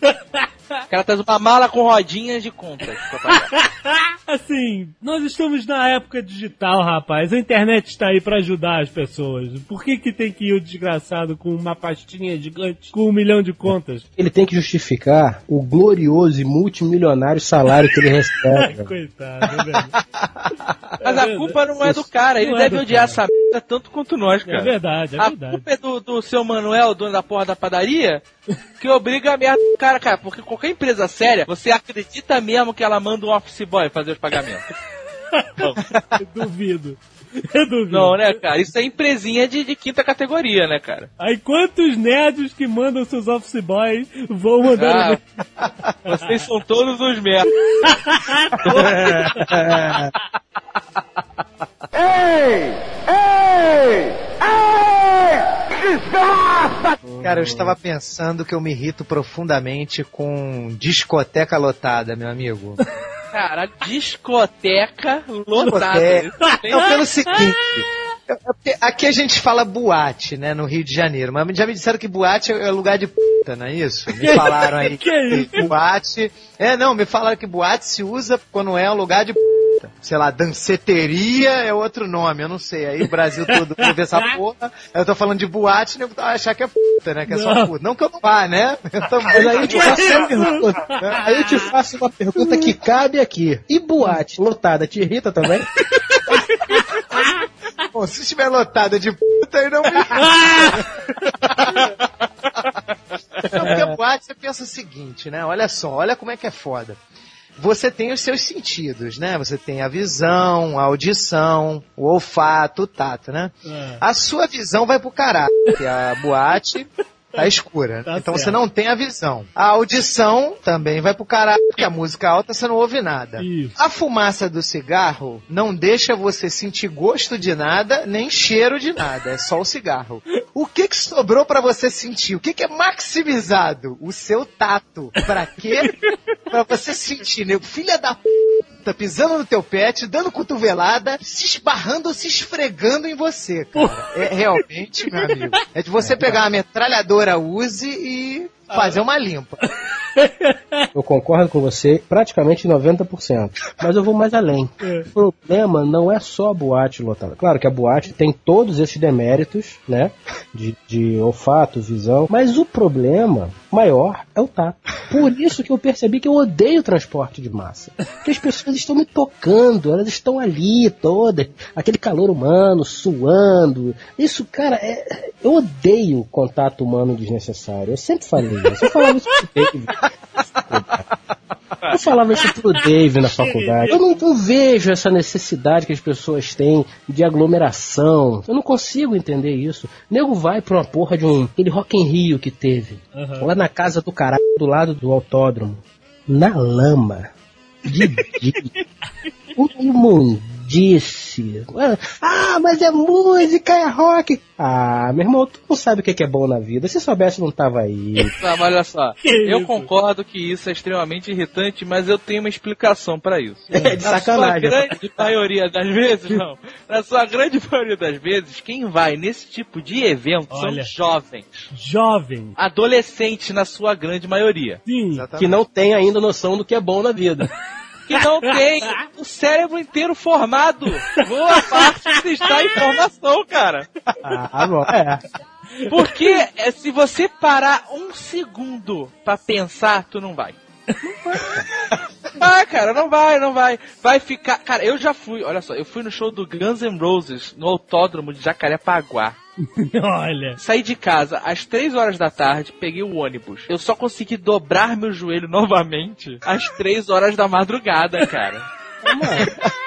[LAUGHS] O cara traz uma mala com rodinhas de pagar. [LAUGHS]
assim, nós estamos na época digital, rapaz. A internet está aí para ajudar as pessoas. Por que que tem que ir o desgraçado com uma pastinha gigante com um milhão de contas?
Ele tem que justificar o glorioso e multimilionário salário que ele [LAUGHS] recebe.
Coitado, é velho.
Mas a culpa não é do cara, ele
Não é
deve
do
odiar
cara.
essa merda tanto quanto nós, cara.
É verdade, é
a
verdade.
culpa é do, do seu Manuel, dono da porra da padaria, que obriga a merda do cara, cara. Porque qualquer empresa séria, você acredita mesmo que ela manda um office boy fazer os pagamentos? [LAUGHS]
Eu duvido. Eu duvido.
Não, né, cara? Isso é empresinha de, de quinta categoria, né, cara?
Aí quantos nerds que mandam seus office boys vão mandar
Ah, [LAUGHS] vocês são todos [LAUGHS] uns merda.
Cara, eu estava pensando que eu me irrito profundamente com discoteca lotada, meu amigo. [LAUGHS]
Cara, discoteca lotada.
Discoteca. Não, pelo seguinte. é porque Aqui a gente fala boate, né, no Rio de Janeiro, mas já me disseram que boate é lugar de puta, não é isso? Me [LAUGHS] falaram aí
Que
boate. É, não, me falaram que boate se usa quando é um lugar de puta. Sei lá, danceteria é outro nome, eu não sei. Aí o Brasil todo ouve essa [LAUGHS] porra. Eu tô falando de boate, né? vai achar que é puta, né? Que é só
Não.
puta. Não que eu não vá, né? Eu também.
Mas aí eu te faço uma pergunta. Aí eu te faço uma pergunta que cabe aqui. E boate lotada te irrita também?
Bom, se estiver lotada de puta, eu não me [LAUGHS] Não, porque boate você pensa o seguinte, né? Olha só, olha como é que é foda. Você tem os seus sentidos, né? Você tem a visão, a audição, o olfato, o tato, né?
É.
A sua visão vai pro caralho, porque a boate tá escura.
Tá
então você
certo.
não tem a visão. A audição também vai pro caralho, porque a música alta você não ouve nada.
Isso.
A fumaça do cigarro não deixa você sentir gosto de nada, nem cheiro de nada. É só o cigarro. O que que sobrou pra você sentir? O que que é maximizado? O seu tato. Pra quê? [LAUGHS] Pra você sentir, né? Filha da puta pisando no teu pé, te dando cotovelada, se esbarrando, se esfregando em você, cara. É realmente, meu amigo. É de você pegar uma metralhadora Uzi e fazer uma limpa. [LAUGHS]
Eu concordo com você praticamente 90%. Mas eu vou mais além. O problema não é só a boate lotada. Claro que a boate tem todos esses deméritos, né? De, de olfato, visão. Mas o problema maior é o tato. Por isso que eu percebi que eu odeio transporte de massa. Porque as pessoas estão me tocando, elas estão ali todas. Aquele calor humano, suando. Isso, cara, é- eu odeio contato humano desnecessário. Eu sempre falei isso. Eu falava isso pro Dave. Eu falava isso pro Dave na faculdade. Eu não, vejo essa necessidade que as pessoas têm de aglomeração. Eu não consigo entender isso. O nego vai pra uma porra de um. aquele Rock in Rio que teve.
Aham.
Lá na casa do caralho, do lado do autódromo. Na lama. De dia. uma imundice. Conhecia. Ah, mas é música, é rock. Ah, meu irmão, tu não sabe o que é bom na vida. Se soubesse, não tava aí. [LAUGHS]
Não, mas olha só, eu concordo que isso é extremamente irritante, mas eu tenho uma explicação para isso.
É de
Na
sacanagem.
sua grande maioria das vezes, não. Na sua grande maioria das vezes, quem vai nesse tipo de evento
Olha.
são jovens.
Jovem.
Adolescentes, na sua grande maioria.
Sim.
Que não tem ainda noção do que é bom na vida. [LAUGHS]
Que não tem o cérebro inteiro formado. Boa parte está em formação, cara.
Ah, bom. É.
Porque é, se você parar um segundo pra pensar, tu não vai. Vai, cara, não vai, não vai. Vai ficar. Cara, eu já fui, olha só, eu fui no show do Guns N' Roses no autódromo de Jacarepaguá. [LAUGHS]
Olha.
Saí de casa às 3 horas da tarde, peguei o ônibus. Eu só consegui dobrar meu joelho novamente às 3 horas da madrugada, cara. [LAUGHS]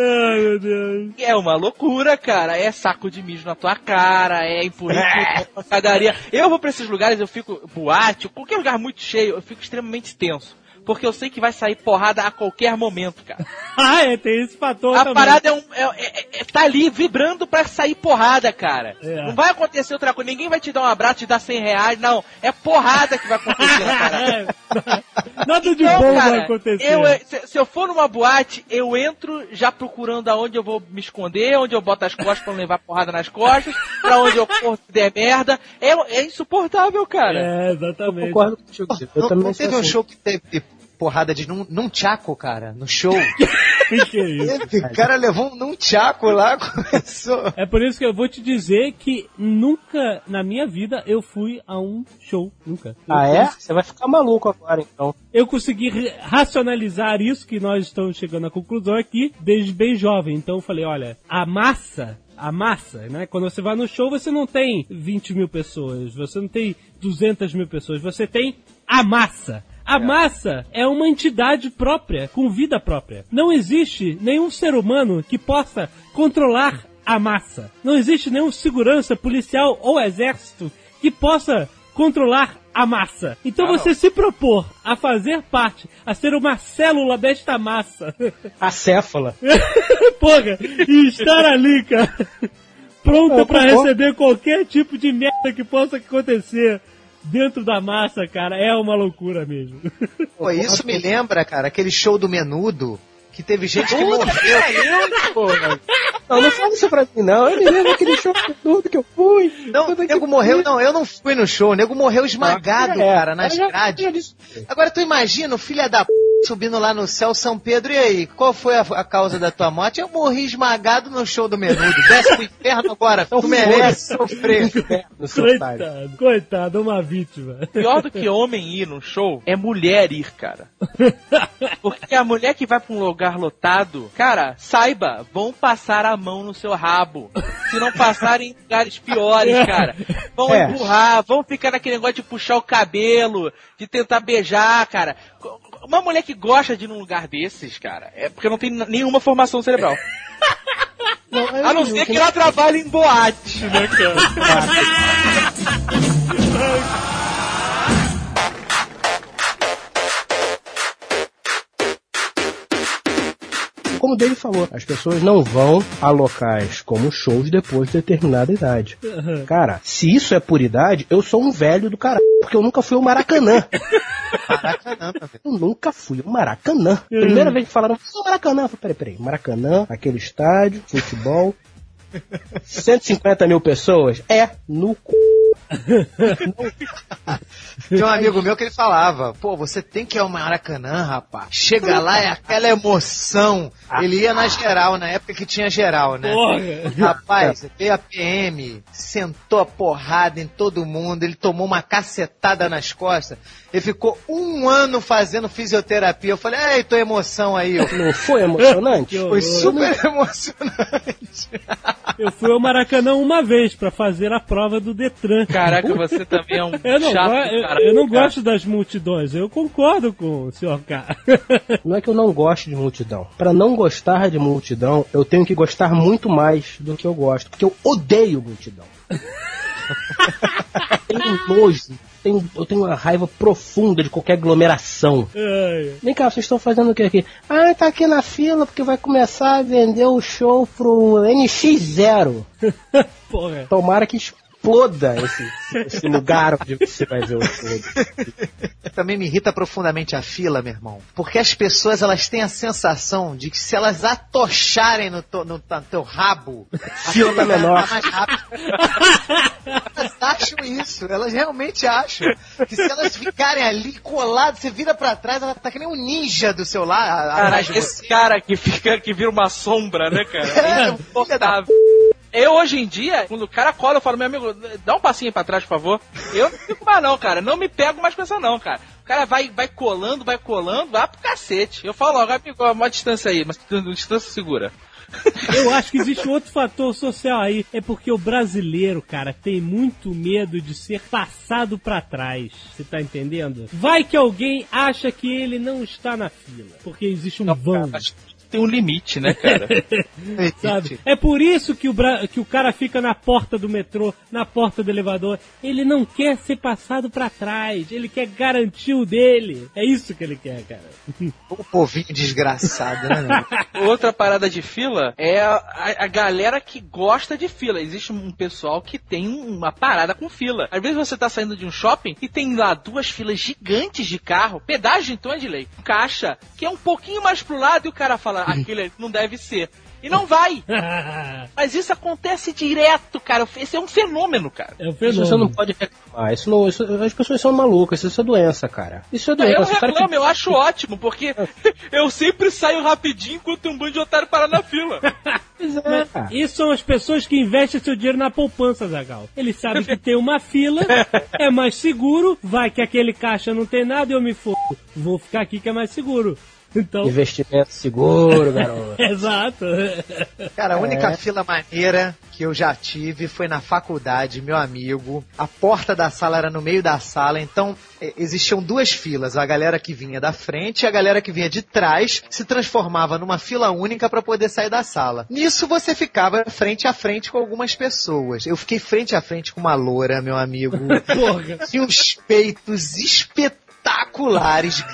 Ai, meu Deus.
É uma loucura, cara. É saco de mijo na tua cara, é empurrar na pancadaria. Eu vou pra esses lugares, eu fico boate, qualquer lugar muito cheio, eu fico extremamente tenso. Porque eu sei que vai sair porrada a qualquer momento, cara. [LAUGHS]
Ah, é, tem esse fator
A
também.
parada é, um, é, é- é- tá ali vibrando pra sair porrada, cara.
É.
Não vai acontecer outra coisa. Ninguém vai te dar um abraço, te dar 100 reais. Não. É porrada que vai acontecer [LAUGHS] na parada.
É, [LAUGHS] Nada de
Então,
bom vai
cara,
acontecer.
eu, se, se eu for numa boate, eu entro já procurando aonde eu vou me esconder, onde eu boto as costas pra não levar porrada nas costas, pra onde eu corro se der merda. É, é insuportável, cara.
É,
Eu
exatamente.
concordo contigo. Eu
não,
também
não teve um
assim.
show que teve porrada de num, num tchaco, cara, no show. [LAUGHS]
Que que é isso?
o cara levou um num tchaco lá, [LAUGHS] começou.
É por isso que eu vou te dizer que nunca na minha vida eu fui a um show. Nunca.
Ah, é? Você vai ficar maluco agora, então.
Eu consegui racionalizar isso que nós estamos chegando à conclusão aqui desde bem jovem. Então eu falei, olha, a massa, a massa, né? Quando você vai no show, você não tem 20 mil pessoas, você não tem 200 mil pessoas, você tem a massa. A massa é uma entidade própria, com vida própria. Não existe nenhum ser humano que possa controlar a massa. Não existe nenhum segurança, policial ou exército que possa controlar a massa. Então você se propor a fazer parte, a ser uma célula desta massa. [LAUGHS]
Acéfala. [LAUGHS]
Porra, e estar ali, cara. Pronta pra
concordo.
receber qualquer tipo de merda que possa acontecer dentro da massa, cara, é uma loucura mesmo. [LAUGHS]
Pô, isso me lembra, cara, aquele show do Menudo, que teve gente que morreu.
Não, não fala isso pra mim, não. Eu me lembro daquele show tudo que eu fui.
Não, o nego
eu
morreu,
fui.
não, eu não fui no show, o nego morreu esmagado,
É,
cara, nas grades. Agora tu imagina o filho da p... subindo lá no céu São Pedro, e aí, qual foi a, a causa da tua morte? Eu morri esmagado no show do Menudo. Desce pro inferno agora, tu merece sofrer.
No seu otário.
Coitado, coitado, uma vítima.
Pior do que homem ir num show é mulher ir, cara. Porque a mulher que vai pra um lugar lotado, cara, saiba, vão passar a mão no seu rabo. Se não passarem em lugares piores, cara. Vão
É.
empurrar, vão ficar naquele negócio de puxar o cabelo, de tentar beijar, cara. Uma mulher que gosta de ir num lugar desses, cara, é porque não tem nenhuma formação cerebral. [LAUGHS]
Não,
A não ser que ela trabalhe em boate, né, cara? [LAUGHS] [LAUGHS]
Como o Dave falou, as pessoas não vão a locais como shows depois de determinada idade. Cara, se isso é por idade, eu sou um velho do caralho, porque eu nunca fui ao Maracanã.
Maracanã.
Eu nunca fui ao Maracanã. Primeira vez que falaram, "Fui ao Maracanã. Eu falei, peraí, peraí, Maracanã, aquele estádio, futebol, [LAUGHS] 150 mil pessoas? É, no cu. [LAUGHS]
Tinha um amigo meu que ele falava, pô, você tem que ir ao Maracanã, rapaz. Chega lá, é aquela emoção. Ele ia na geral, na época que tinha geral, né?
Porra.
Rapaz, veio a PM, sentou a porrada em todo mundo, ele tomou uma cacetada nas costas, ele ficou um ano fazendo fisioterapia. Eu falei, ei, tua emoção aí, ó.
Não foi emocionante? [LAUGHS]
Foi super emocionante.
Eu fui ao Maracanã uma vez pra fazer a prova do Detran.
Caraca, você também é um
Eu não,
chato
go-
do
eu, não
cara.
gosto das multidões, eu concordo com o senhor K. [LAUGHS]
Não é que eu não gosto de multidão. Pra não gostar de multidão, eu tenho que gostar muito mais do que eu gosto, porque eu odeio multidão. [LAUGHS] tenho nojo. Tenho, eu tenho uma raiva profunda de qualquer aglomeração.
Ai,
Vem cá, vocês estão fazendo o que aqui? Ah, tá aqui na fila porque vai começar a vender o show pro NX0. [LAUGHS]
porra.
Tomara que exploda esse, esse lugar onde você vai ver o show.
Também me irrita profundamente a fila, meu irmão. Porque as pessoas elas têm a sensação de que se elas atocharem no, to- no ta- teu rabo, [LAUGHS] a
Fila tá
vai
menor.
andar mais rápido. elas acham isso, elas realmente acham que se elas ficarem ali coladas, você vira pra trás, ela tá que nem um ninja do seu lado.
Cara, esse
você.
cara que fica, que vira uma sombra, né, cara?
É,
É insuportável. Eu, hoje em dia, quando o cara cola, eu falo, meu amigo, dá um passinho pra trás, por favor. Eu não fico mais não, cara. Não me pego mais com essa não, cara. O cara vai, vai colando, vai colando, vai pro cacete. Eu falo, ó, amigo, ó, uma distância aí, mas uma distância segura.
Eu acho que existe outro fator social aí. É porque o brasileiro, cara, tem muito medo de ser passado pra trás. Você tá entendendo? Vai que alguém acha que ele não está na fila. Porque existe um vão.
Acho que tem um limite, né, cara? [LAUGHS]
Sabe? É por isso que o, bra- que o cara fica na porta do metrô, na porta do elevador. Ele não quer ser passado pra trás. Ele quer garantir o dele. É isso que ele quer, cara. [LAUGHS]
O povinho desgraçado, né? [LAUGHS]
Outra parada de fila é a, a- a galera que gosta de fila. Existe um pessoal que tem uma parada com fila. Às vezes você tá saindo de um shopping e tem lá duas filas gigantes de carro. Pedágio então é de lei. Caixa, que é um pouquinho mais pro lado e o cara fala, aquele ali não deve ser. E não vai. [LAUGHS] Mas isso acontece direto, cara. Esse é um fenômeno, cara.
É o
Isso você não
fenômeno.
pode reclamar. Isso não, isso- as pessoas são malucas. Isso é doença, cara. Isso é doença.
Eu
O cara que-
reclamo, eu acho ótimo, porque [LAUGHS] eu sempre saio rapidinho enquanto um bando de otário para na fila. [LAUGHS]
É.
Isso são as pessoas que investem seu dinheiro na poupança, Zagal. Eles sabem que tem uma fila, é mais seguro, vai que aquele caixa não tem nada e eu me fodo. Vou ficar aqui que é mais seguro. Então,
Investimento seguro, garoto. [LAUGHS]
exato.
Cara, a
É.
única fila maneira que eu já tive foi na faculdade, meu amigo. A porta da sala era no meio da sala, então eh, existiam duas filas. A galera que vinha da frente e a galera que vinha de trás se transformava numa fila única para poder sair da sala. Nisso você ficava frente a frente com algumas pessoas. Eu fiquei frente a frente com uma loura, meu amigo. [LAUGHS]
Porra.
Tinha uns peitos espetaculares,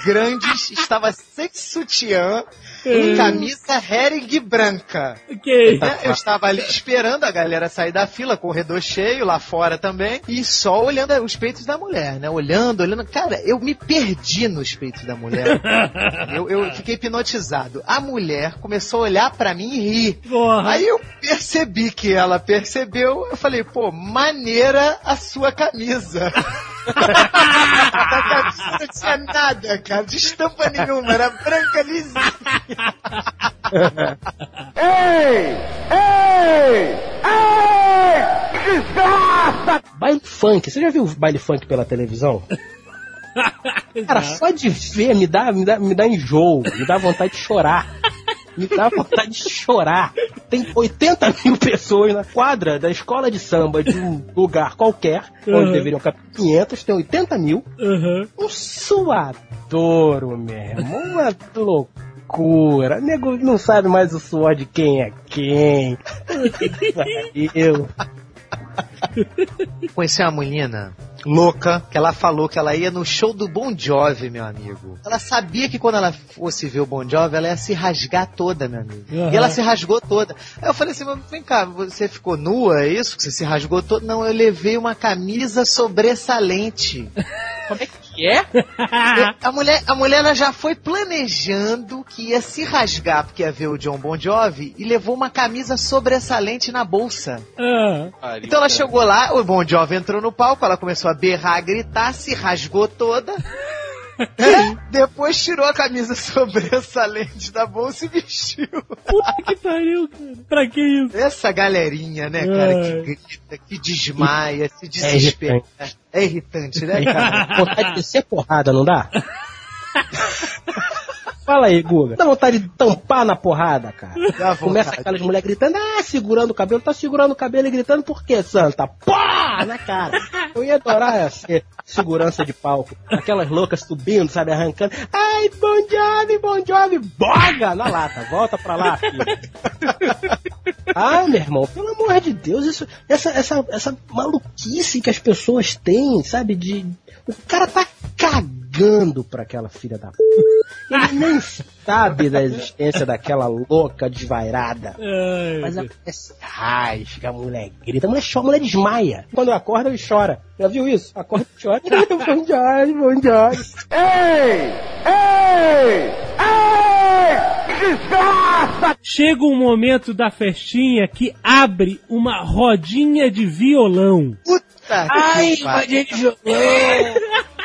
grandes, estava sem sutiã, em camisa herring branca.
Ok.
Né? Eu estava ali esperando a galera sair da fila, corredor cheio, lá fora também, e só olhando os peitos da mulher, né? Olhando, olhando. Cara, eu me perdi nos peitos da mulher. [LAUGHS] eu, eu fiquei hipnotizado. A mulher começou a olhar pra mim e rir.
Porra.
Aí eu percebi que ela percebeu, eu falei, pô, maneira a sua camisa. [LAUGHS] a camisa não tinha nada, cara, de estampa nenhuma, era branca lisinha.
Baile funk. Você já viu baile funk pela televisão? [LAUGHS] Cara, só de ver me dá, me dá, me dá enjoo, me dá vontade de chorar. Me dá vontade de chorar. Tem 80 mil pessoas na quadra da escola de samba de um lugar qualquer,
Uhum.
onde deveriam caber 500, tem 80 mil.
Uhum.
Um suadouro mesmo, uma loucura. Nego não sabe mais o suor de quem é quem. [LAUGHS] Eu.
Conheci uma menina louca que ela falou que ela ia no show do Bon Jovi, meu amigo. Ela sabia que quando ela fosse ver o Bon Jovi, ela ia se rasgar toda, meu amigo.
Uhum.
E ela se rasgou toda. Aí eu falei assim, vem cá, você ficou nua, é isso? Que você se rasgou toda? Não, eu levei uma camisa sobressalente. [LAUGHS]
Como é que é? [LAUGHS]
A mulher, a mulher ela já foi planejando que ia se rasgar porque ia ver o John Bon Jovi e levou uma camisa sobressalente na bolsa.
Ah,
Então ela chegou lá, o Bon Jovi entrou no palco, ela começou a berrar, a gritar, se rasgou toda. [LAUGHS] É, [LAUGHS] Depois tirou a camisa sobressalente da bolsa e vestiu.
puta que pariu, cara. Pra que isso?
Essa galerinha, né, cara,
Ai.
que grita, que desmaia, se desespera. É irritante, né, [LAUGHS] cara?
Vontade de descer porrada, não dá? [LAUGHS] Fala aí, Guga. Dá vontade de tampar na porrada, cara.
Dá vontade.
Começa aquelas mulheres gritando, ah, segurando o cabelo. Tá segurando o cabelo e gritando por quê, Santa? Pá! Na cara. Eu ia adorar ser segurança de palco. Aquelas loucas subindo, sabe, arrancando. Ai, Bon Jovi, Bon Jovi. Boga! Na lata. Volta pra lá, filho. Ah, meu irmão, pelo amor de Deus, isso, essa, essa, essa maluquice que as pessoas têm, sabe? De. O cara tá cagando pra aquela filha da p. Ele nem sabe da existência daquela louca desvairada.
Ai,
Mas
meu
a mulher se rasga, a mulher grita, a mulher chora, a mulher desmaia. Quando acorda, ele chora. Já viu isso? Acorda e chora. [LAUGHS] bom Jorge, bom Jorge.
Chega um momento da festinha que abre uma rodinha de violão.
Puta que pariu.
de violão. [LAUGHS]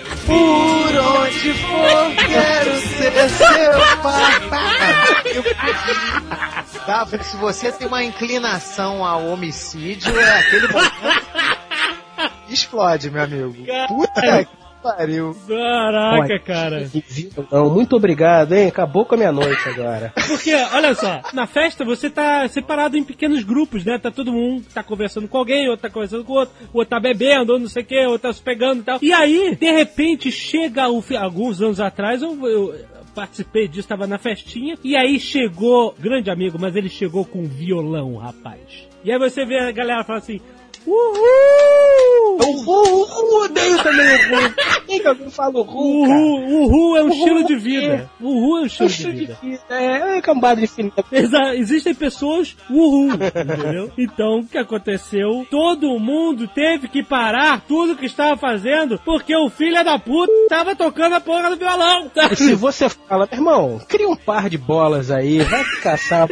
Por onde for, quero ser seu papai. Dava, se você tem uma inclinação ao homicídio, é aquele momento. Explode, meu amigo. Puta que pariu.
Caraca, cara.
que violão. Muito obrigado, hein? Acabou com a minha noite agora. [LAUGHS]
Porque, olha só, na festa você tá separado em pequenos grupos, né? Tá todo mundo tá conversando com alguém, outro tá conversando com o outro, o outro tá bebendo, ou não sei o que, outro tá se pegando e tal. E aí, de repente, chega o. fi- Alguns anos atrás, eu. eu Participei disso, tava na festinha, e aí chegou, grande amigo, mas ele chegou com violão, rapaz. E aí você vê a galera falar assim, Uhul!
Eu odeio também o Ru. Quem que alguém fala o Ru, cara?
Uhul, uhul é um
Uhul
estilo de
é-
vida. Uhul é um estilo de
Estilo de
vida.
vida. É, é cambada de filho.
Exa existem pessoas uhul, entendeu? Então, o que aconteceu? Todo mundo teve que parar tudo que estava fazendo porque o filho da puta tava tocando a porra do violão.
E se você fala, meu irmão, cria um par de bolas aí, vai caçar.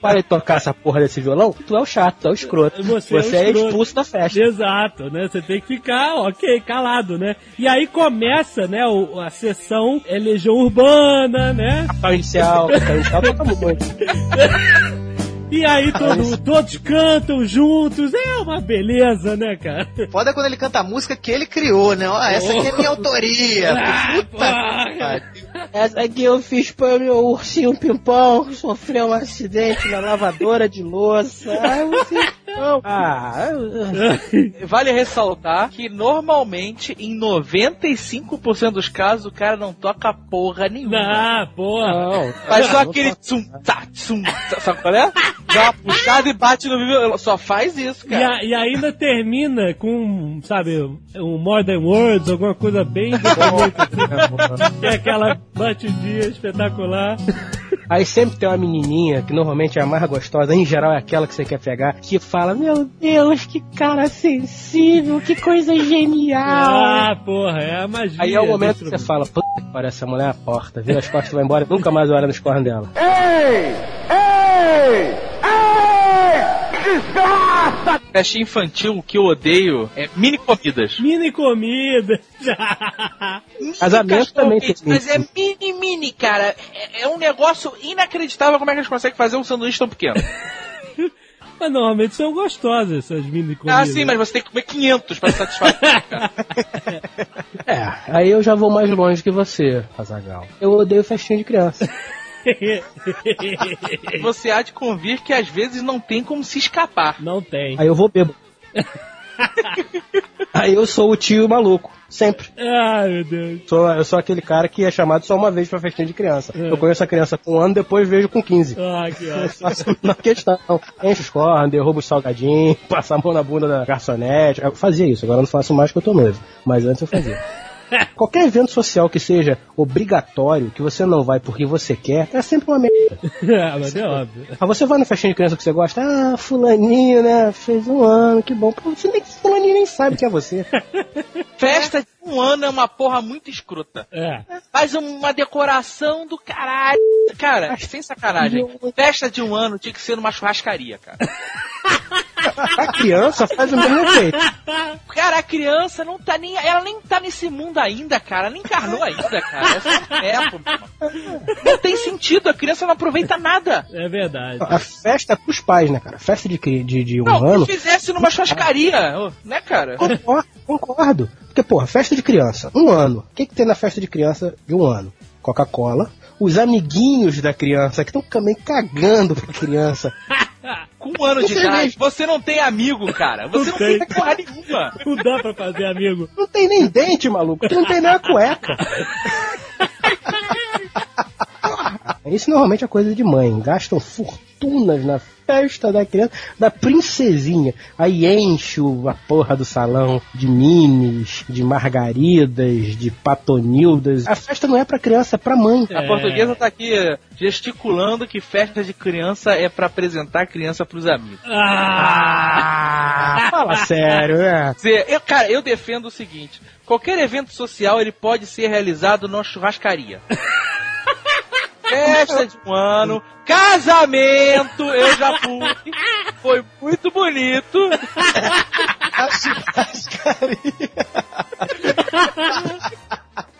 Para de tocar essa porra desse violão, tu é o chato, tu é o escroto.
Você é o
é,
escroto.
expulso da festa.
Exato, né? Você tem que ficar, ok, calado, né? E aí começa, né, o- a sessão é Legião Urbana, né?
Capital inicial, capital inicial muito. [LAUGHS]
E aí todo- todos cantam juntos, é uma beleza, né, cara?
Foda quando ele canta a música que ele criou, né? Ó, essa aqui é minha autoria. [LAUGHS]
Ah,
Puta
porra.
que pariu.
Essa aqui eu fiz para meu ursinho pimpão que sofreu um acidente na lavadora de louça. Ai, ursinho pimpão. Ah, eu-
Vale ressaltar que normalmente, em 95% dos casos, o cara não toca porra nenhuma.
Ah, porra.
não.
Faz só
Não
aquele tsum, tá, tsum, tá, sabe qual é? Dá uma puxada e bate no violão. Só faz isso,
E,
cara.
a- e ainda termina com, sabe, um More Than Words, alguma coisa bem assim, [LAUGHS] que é aquela batidinha espetacular. [LAUGHS]
Aí sempre tem uma menininha, que normalmente é a mais gostosa, em geral é aquela que você quer pegar, que fala, meu Deus, que cara sensível, que coisa genial.
Ah, porra, é a magia.
Aí é o momento que você fala, puta que pariu, essa mulher é a porta, vira as costas e vai embora, nunca mais olha nos cornos dela.
Festinha infantil, o que eu odeio é mini comidas.
Mini comida.
Casamento também tem
Mas é mini, mini, cara. É, é um negócio inacreditável como é que eles conseguem fazer um sanduíche tão pequeno. [LAUGHS]
mas normalmente são gostosas essas mini comidas.
ah, sim, mas você tem que comer 500 pra satisfazer. cara. [LAUGHS]
É, aí eu já vou mais longe que você, Azagal. Eu odeio festinha de criança. [LAUGHS] [LAUGHS]
Você há de convir que às vezes não tem como se escapar.
Não tem.
Aí eu vou bebo. [LAUGHS] aí eu sou o tio maluco, sempre.
Ai, meu Deus.
Sou, eu sou aquele cara que é chamado só uma vez pra festinha de criança.
É.
Eu conheço a criança com um ano, depois vejo com 15.
Ah, que [LAUGHS] ótimo.
faço na questão. Enche os cornos, derruba os salgadinhos, passa a mão na bunda da garçonete. Eu fazia isso, agora eu não faço mais porque eu tô noivo. Mas antes eu fazia. [LAUGHS] Qualquer evento social que seja obrigatório, que você não vai porque você quer, é sempre uma merda. [LAUGHS]
ah, mas é óbvio.
Aí você vai na festinha de criança que você gosta, ah, fulaninho, né, fez um ano, que bom. Pô, você nem, fulaninho nem sabe que é você. [LAUGHS]
Festa de um ano é uma porra muito escrota.
É.
Faz uma decoração do caralho. Cara, sem sacanagem. Festa de um ano tinha que ser numa churrascaria, cara.
A criança faz o mesmo efeito.
Cara, a criança não tá nem. Ela nem tá nesse mundo ainda, cara. Ela nem encarnou ainda, cara. É só um. Não tem sentido, a criança não aproveita nada.
É verdade.
A festa é pros pais, né, cara? Festa de, de, de um
Não,
ano.
que fizesse numa churrascaria, né, cara?
Concordo, concordo. Porque, porra, festa de criança, um ano. O que, que tem na festa de criança de um ano? Coca-Cola. Os amiguinhos da criança, que estão também cagando pra criança. [LAUGHS]
Com um ano de
Você
idade, você não tem amigo, cara. Você
Não
não tem
tem.
porra nenhuma.
Não dá pra fazer, amigo.
Não tem nem dente, maluco. Não tem nem a cueca. [LAUGHS] Isso normalmente é coisa de mãe. Gastam fortunas na festa da criança, da princesinha. Aí enche a porra do salão de minis, de margaridas, de patonildas. A festa não é pra criança, é pra mãe.
A portuguesa tá aqui gesticulando que festa de criança é pra apresentar a criança pros amigos.
Ah, fala sério, né?
Eu, cara, eu defendo o seguinte: qualquer evento social ele pode ser realizado numa churrascaria. [LAUGHS] Festa de um ano, casamento, eu já fui, foi muito bonito.
A churrascaria.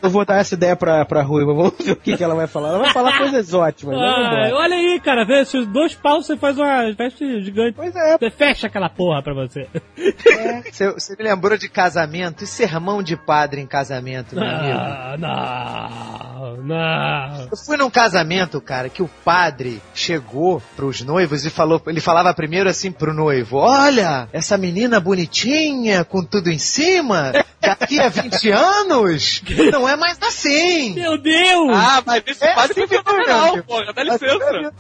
Eu vou dar essa ideia pra, pra Ruiva, vamos ver o que, que ela vai falar. Ela vai falar coisas ótimas, né?
Ah, olha aí, cara, vê, se os dois paus você faz uma festa gigante.
Pois é.
Você fecha aquela porra pra você.
Você, você me lembrou de casamento e sermão de padre em casamento, meu amigo?
Ah, não, não.
Eu fui num casamento, cara, que o padre chegou pros noivos e falou, ele falava primeiro assim pro noivo: Olha, essa menina bonitinha, com tudo em cima, daqui a 20 anos, não é mais assim.
Meu Deus!
Ah, mas esse
É,
padre
sim,
foi fenomenal,
Fernando.
porra, dá licença.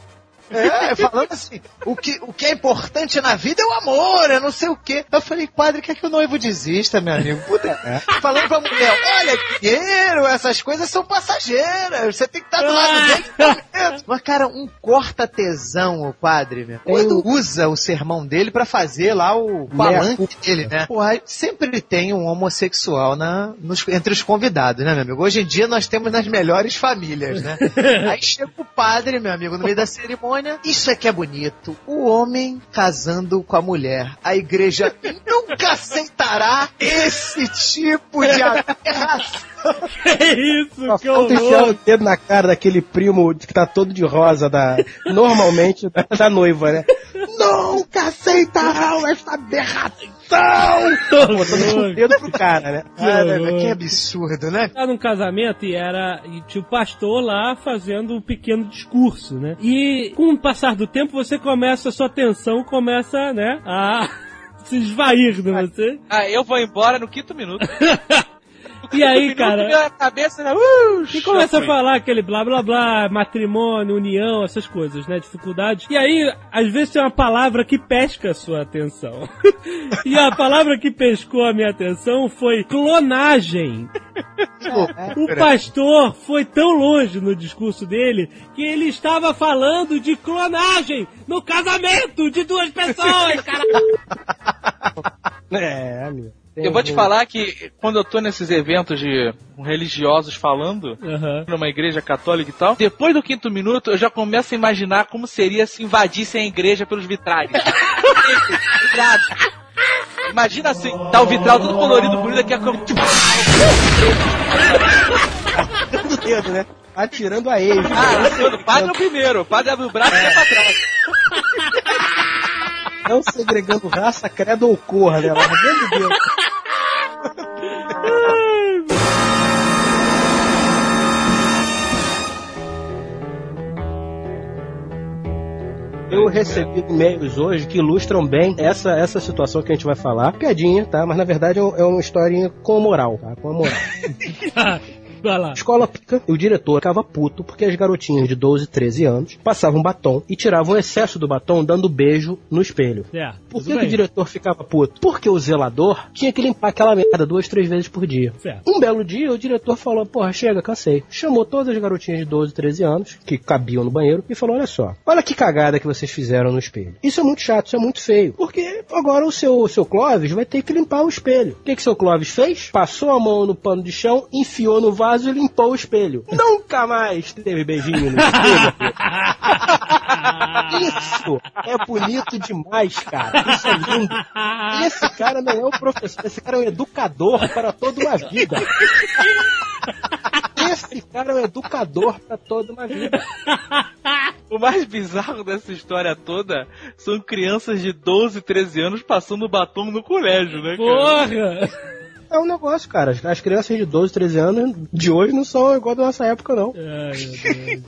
É, falando assim, o que, o que é importante na vida é o amor, é não sei o quê. Eu falei, padre, quer que o noivo desista, meu amigo? Puta,
É.
falando pra mulher, olha, dinheiro, essas coisas são passageiras, você tem que estar do lado
Ah.
dele. no momento. Mas, cara, um corta-tesão, o padre, meu. Quando usa o sermão dele pra fazer lá o palanque dele, né? Porra, aí sempre tem um homossexual na, nos- entre os convidados, né, meu amigo? Hoje em dia nós temos nas melhores famílias, né? [LAUGHS] Aí chega o padre, meu amigo, no meio da cerimônia. Isso é que é bonito. O homem casando com a mulher. A igreja nunca aceitará esse tipo de aberração. [LAUGHS]
Que isso,
Só
que
falta enfiar o dedo na cara daquele primo que tá todo de rosa, da, normalmente da, da noiva, né? Nunca aceitarão esta aberração! Botando o dedo pro cara, né?
Cara, que absurdo, né?
Tá num casamento e era. E tinha o pastor lá fazendo um pequeno discurso, né? E com o passar do tempo você começa, a sua atenção começa, né? A [LAUGHS] se esvair de você.
Ah, eu vou embora no quinto minuto. [LAUGHS]
E aí, cara.
Minha cabeça, né? uh,
E começa a falar aquele blá blá blá, matrimônio, união, essas coisas, né? Dificuldades. E aí, às vezes tem uma palavra que pesca a sua atenção. [LAUGHS] e a palavra que pescou a minha atenção foi clonagem. O pastor foi tão longe no discurso dele que ele estava falando de clonagem no casamento de duas pessoas, cara. [LAUGHS]
É, amigo.
Eu vou te falar que quando eu tô nesses eventos de religiosos falando,
Aham.
numa igreja católica e tal, depois do quinto minuto eu já começo a imaginar como seria se invadissem a igreja pelos vitrais. [LAUGHS] Imagina assim, tá o vitral todo colorido, bonito, daqui a pouco. tipo,
do dedo, né? Atirando a ex.
Ah, o padre é o primeiro, o padre abre o braço e vai pra trás.
Não segregando raça, credo ou cor, né? Largando dedo. Eu recebi e-mails hoje que ilustram bem essa, essa situação que a gente vai falar. Piadinha, tá? Mas na verdade é, é uma historinha com moral, tá? Com a moral. [LAUGHS]
Vai lá.
Escola pica, o diretor ficava puto porque as garotinhas de 12, 13 anos passavam batom e tiravam o excesso do batom dando beijo no espelho.
É,
Por que, que o diretor ficava puto? Porque o zelador tinha que limpar aquela merda duas, três vezes por dia.
Certo.
Um belo dia, o diretor falou: Porra, chega, cansei. Chamou todas as garotinhas de 12, 13 anos, que cabiam no banheiro, e falou: Olha só, olha que cagada que vocês fizeram no espelho. Isso é muito chato, isso é muito feio. Porque agora o seu, o seu Clóvis vai ter que limpar o espelho. O que, que seu Clóvis fez? Passou a mão no pano de chão, enfiou no vaso e limpou o espelho. Nunca mais teve beijinho no espelho. Isso é bonito demais, cara. Isso é lindo. Esse cara não é um professor, esse cara é um educador para toda uma vida. Esse cara é um educador para toda uma vida.
O mais bizarro dessa história toda são crianças de 12, 13 anos passando batom no colégio, né, cara?
Porra!
É um negócio, cara. As- As crianças de 12, 13 anos de hoje não são igual da nossa época, não.
Ai.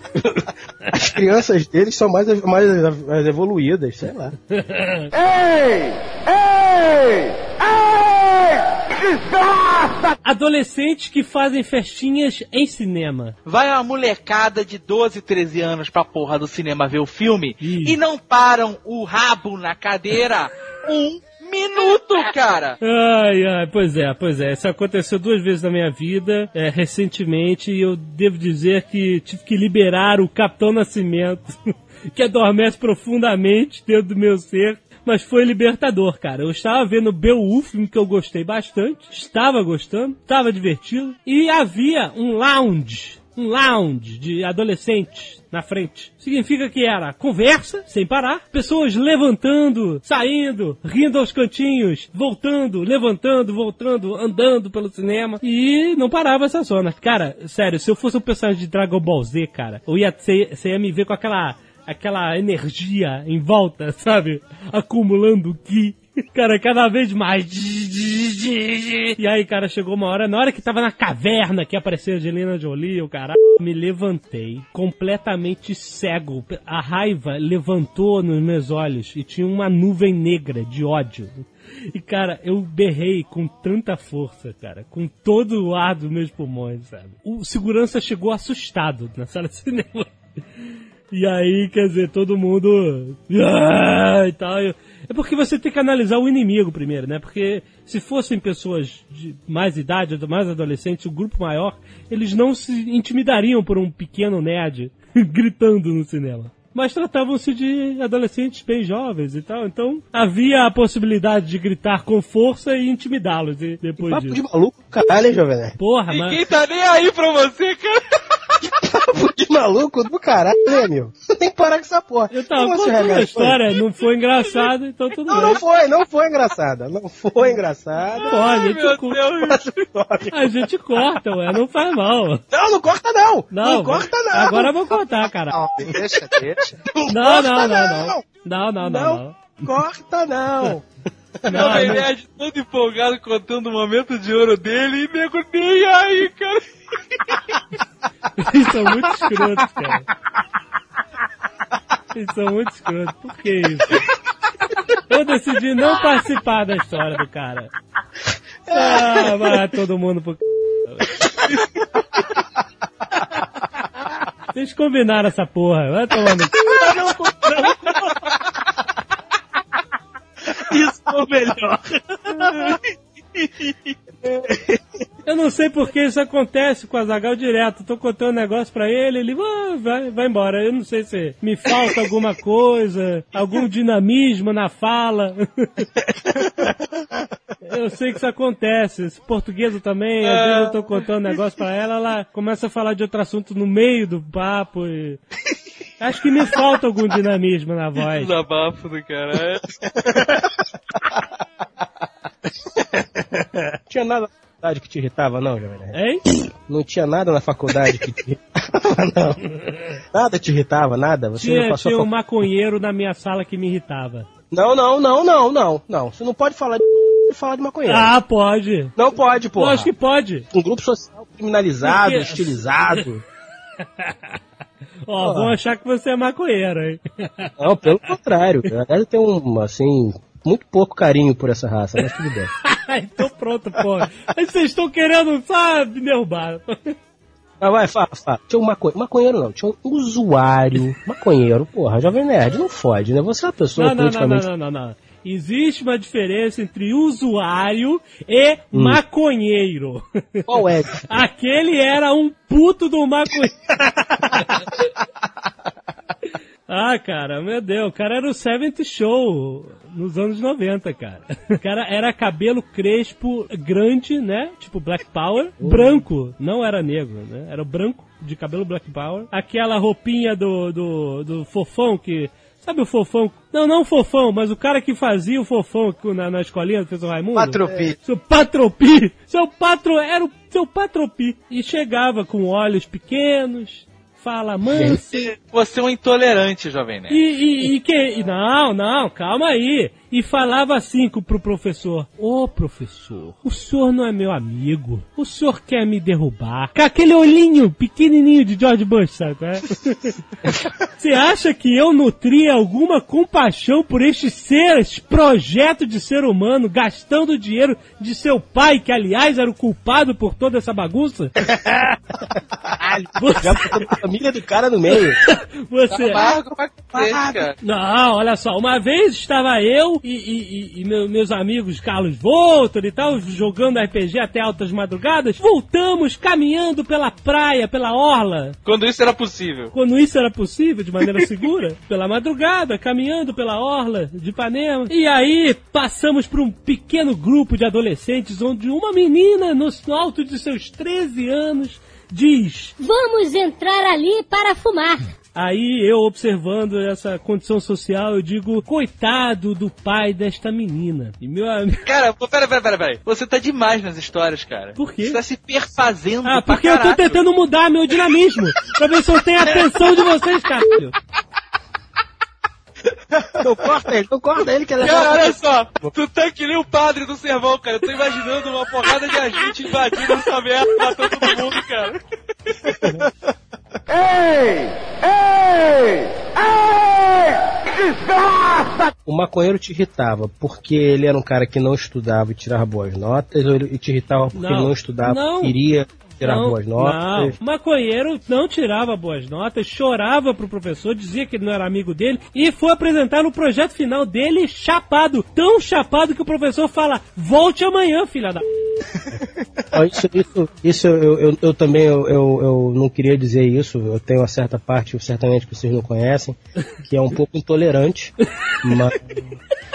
[LAUGHS]
As crianças deles são mais, mais, mais evoluídas, sei lá.
Ei! Ei! Ei!
desgraça! Adolescentes que fazem festinhas em cinema.
Vai uma molecada de 12, 13 anos pra porra do cinema ver o filme Ih. e não param o rabo na cadeira um minuto, cara!
Ai, ai, pois é, pois é. Isso aconteceu duas vezes na minha vida, é, recentemente, e eu devo dizer que tive que liberar o Capitão Nascimento, [LAUGHS] que adormece profundamente dentro do meu ser mas foi libertador, cara. Eu estava vendo Beowulf, filme que eu gostei bastante, estava gostando, estava divertido, e havia um lounge, um lounge de adolescentes na frente. Significa que era conversa, sem parar, pessoas levantando, saindo, rindo aos cantinhos, voltando, levantando, voltando, andando pelo cinema, e não parava essa zona. Cara, sério, se eu fosse um personagem de Dragon Ball Z, cara, eu ia, você ia me ver com aquela aquela energia em volta, [LAUGHS] sabe? Acumulando ki. [LAUGHS] Cara, cada vez mais. E aí, cara, chegou uma hora, na hora que tava na caverna que apareceu a Angelina Jolie, o cara me levantei, completamente cego. A raiva levantou nos meus olhos e tinha uma nuvem negra de ódio. E, cara, eu berrei com tanta força, cara, com todo o ar dos meus pulmões, sabe? O segurança chegou assustado na sala de cinema. E aí, quer dizer, todo mundo. Ah, e tal. É porque você tem que analisar o inimigo primeiro, né? Porque se fossem pessoas de mais idade, mais adolescentes, um grupo maior, eles não se intimidariam por um pequeno nerd [LAUGHS] gritando no cinema. Mas tratavam-se de adolescentes bem jovens e tal, então havia a possibilidade de gritar com força e intimidá-los depois
Papo
disso.
de maluco, caralho, jovem.
Porra,
mas... Ninguém tá nem aí pra você, cara. [LAUGHS]
Papo de maluco do caralho, né, meu? Tem que parar com essa porra.
Eu tava contando a história, não foi engraçado, então tudo
não,
bem.
Não, foi, não foi engraçada. Não foi engraçada.
Pô, a gente, a gente corta, ué, não faz mal.
Não, não corta não.
Não,
não corta não.
Agora eu vou cortar, cara.
Não, deixa, deixa.
Não, não, não, não. Não, não, não, não.
Corta não.
Não, ele é todo empolgado contando o momento de ouro dele e nego nem aí, cara. [LAUGHS]
Eles são muito escrotos, cara. Eles são muito escrotos. Por que isso? Eu decidi não participar da história do cara. Ah, vai todo mundo pro Vocês combinaram essa porra. Vai tomando.
Isso foi o melhor. [LAUGHS]
Eu não sei porque isso acontece com a Zagal direto. Tô contando um negócio pra ele, ele ah, vai, vai embora. Eu não sei se me falta alguma coisa, algum dinamismo na fala. [LAUGHS] eu sei que isso acontece. Esse portuguesa também, às vezes eu tô contando um negócio pra ela, ela começa a falar de outro assunto no meio do papo e... Acho que me falta algum dinamismo na voz.
Desabafo do caralho.
Tinha nada na faculdade que te irritava, não, Jovem
Hein?
Não tinha nada na faculdade que te irritava, não. Nada te irritava, nada? Você
tinha,
passou
tinha um maconheiro na minha sala que me irritava.
Não, não, não, não, não, não. Você não pode falar de falar de maconheiro.
Ah, pode.
Não pode, pô.
Acho que pode.
Um grupo social criminalizado, Porque... estilizado. [LAUGHS]
Ó, oh, vão achar que você é maconheiro, hein? [LAUGHS]
Não, pelo contrário. Deve ter um, assim, muito pouco carinho por essa raça, mas tudo bem. [LAUGHS]
então pronto, pô. Aí vocês estão querendo, sabe, derrubar.
Ah, vai, fala, fala. Tinha um maconheiro, maconheiro não, tinha um usuário, maconheiro, porra, Jovem Nerd, não fode, né? Você é uma pessoa
não, não, politicamente... Não, não, não, não, não. Existe uma diferença entre usuário e hum. maconheiro.
Qual é? [LAUGHS]
Aquele era um puto do maconheiro. [LAUGHS] Ah, cara, meu Deus, o cara era o Seventh Show nos anos 90, cara. O cara era cabelo crespo, grande, né? Tipo Black Power. Uhum. Branco, não era negro, né? Era branco, de cabelo Black Power. Aquela roupinha do, do, do fofão que Sabe o fofão? Não, não o fofão, mas o cara que fazia o fofão na, na escolinha do professor Raimundo.
Patropi.
É, seu patropi. Seu patro, era o seu patropi. E chegava com olhos pequenos, fala manso.
Você é um intolerante, jovem Nerd.
E, e, e que. Não, não, calma aí. E falava assim pro professor: Ô oh, professor, o senhor não é meu amigo, o senhor quer me derrubar. Com aquele olhinho pequenininho de George Bush, sabe? É? [LAUGHS] Você acha que eu nutria alguma compaixão por este ser, este projeto de ser humano, gastando o dinheiro de seu pai, que aliás era o culpado por toda essa bagunça? [LAUGHS]
Você... Já botou a família do cara no meio. [LAUGHS]
Você.
Tá.
Não, olha só, uma vez estava eu e, e, e, e meu, meus amigos Carlos Voltor e tal, jogando RPG até altas madrugadas, voltamos caminhando pela praia, pela orla.
Quando isso era possível.
Quando isso era possível, de maneira segura, [LAUGHS] pela madrugada, caminhando pela orla de Ipanema. E aí passamos por um pequeno grupo de adolescentes onde uma menina, no alto de seus 13 anos, diz:
Vamos entrar ali para fumar.
Aí eu observando essa condição social, eu digo, coitado do pai desta menina. E meu amigo.
Cara, pera, pera, pera, pera. Você tá demais nas histórias, cara.
Por quê?
Você tá se perfazendo.
Ah, porque eu tô tentando mudar meu dinamismo. pra ver se eu tenho a atenção de vocês, caralho.
Não corta ele, não corta ele que ele é
Cara, olha só, tu tá que nem o padre do servão, cara. Eu tô imaginando uma porrada de agente invadindo essa merda, matando todo mundo, cara.
Ei! Ei! Ei! Desgraça!
O maconheiro te irritava porque ele era um cara que não estudava e tirava boas notas, ou ele te irritava porque
Não.
ele não estudava
Não.
e queria tirar
não,
boas notas?
Não, o maconheiro não tirava boas notas, chorava pro professor, dizia que ele não era amigo dele e foi apresentar o projeto final dele chapado. Tão chapado que o professor fala: volte amanhã, filha da. [LAUGHS]
Isso, isso, isso eu, eu, eu também eu, eu, eu não queria dizer isso. Eu tenho uma certa parte, certamente que vocês não conhecem, que é um pouco intolerante, [LAUGHS] mas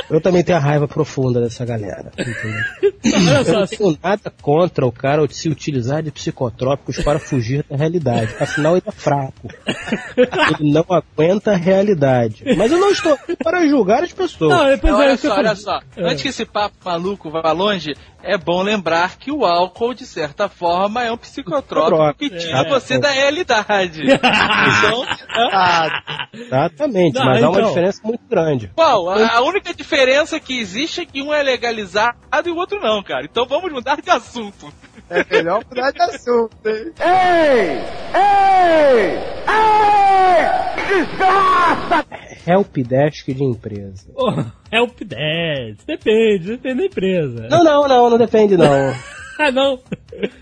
eu também tenho a raiva profunda dessa galera.
Olha
Eu não tenho nada contra o cara se utilizar de psicotrópicos para fugir da realidade. Afinal, ele é fraco. Ele não aguenta a realidade. Mas eu não estou aqui para julgar as pessoas.
não, depois
olha
é,
só, olha só.
É.
Antes que esse papo maluco vá longe, é bom lembrar que o álcool, de certa forma, é um psicotrópico que tira
É.
você da realidade. [LAUGHS] então,
Ah,
Exatamente,
Não,
mas há uma
então.
diferença muito grande.
Bom, a a única diferença que existe é que um é legalizado e o outro não, cara. Então vamos mudar de assunto.
É melhor mudar de assunto, hein?
Ei! Ei! Ei! Desgraça!
Helpdesk de empresa.
Oh, help desk. Depende, depende da empresa.
Não, não, não, não depende não. [LAUGHS] [LAUGHS]
Ah, não.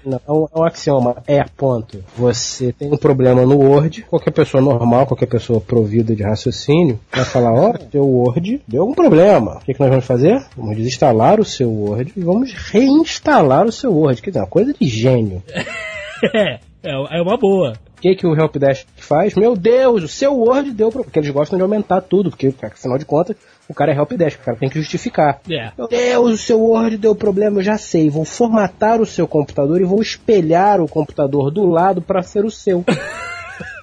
Não, é um, é um axioma. É, ponto. Você tem um problema no Word, qualquer pessoa normal, qualquer pessoa provida de raciocínio, vai falar, ó, teu Word deu algum problema. O que, que nós vamos fazer? Vamos desinstalar o seu Word e vamos reinstalar o seu Word. Quer dizer, uma coisa de gênio. [LAUGHS]
É, é, é uma boa.
O que, que o Helpdesk faz? Meu Deus, o seu Word deu problema. Porque eles gostam de aumentar tudo, porque, afinal de contas, o cara é Helpdesk, o cara tem que justificar.
É.
Meu Deus, o seu Word deu problema, eu já sei. Vou formatar o seu computador e vou espelhar o computador do lado para ser o seu. [LAUGHS]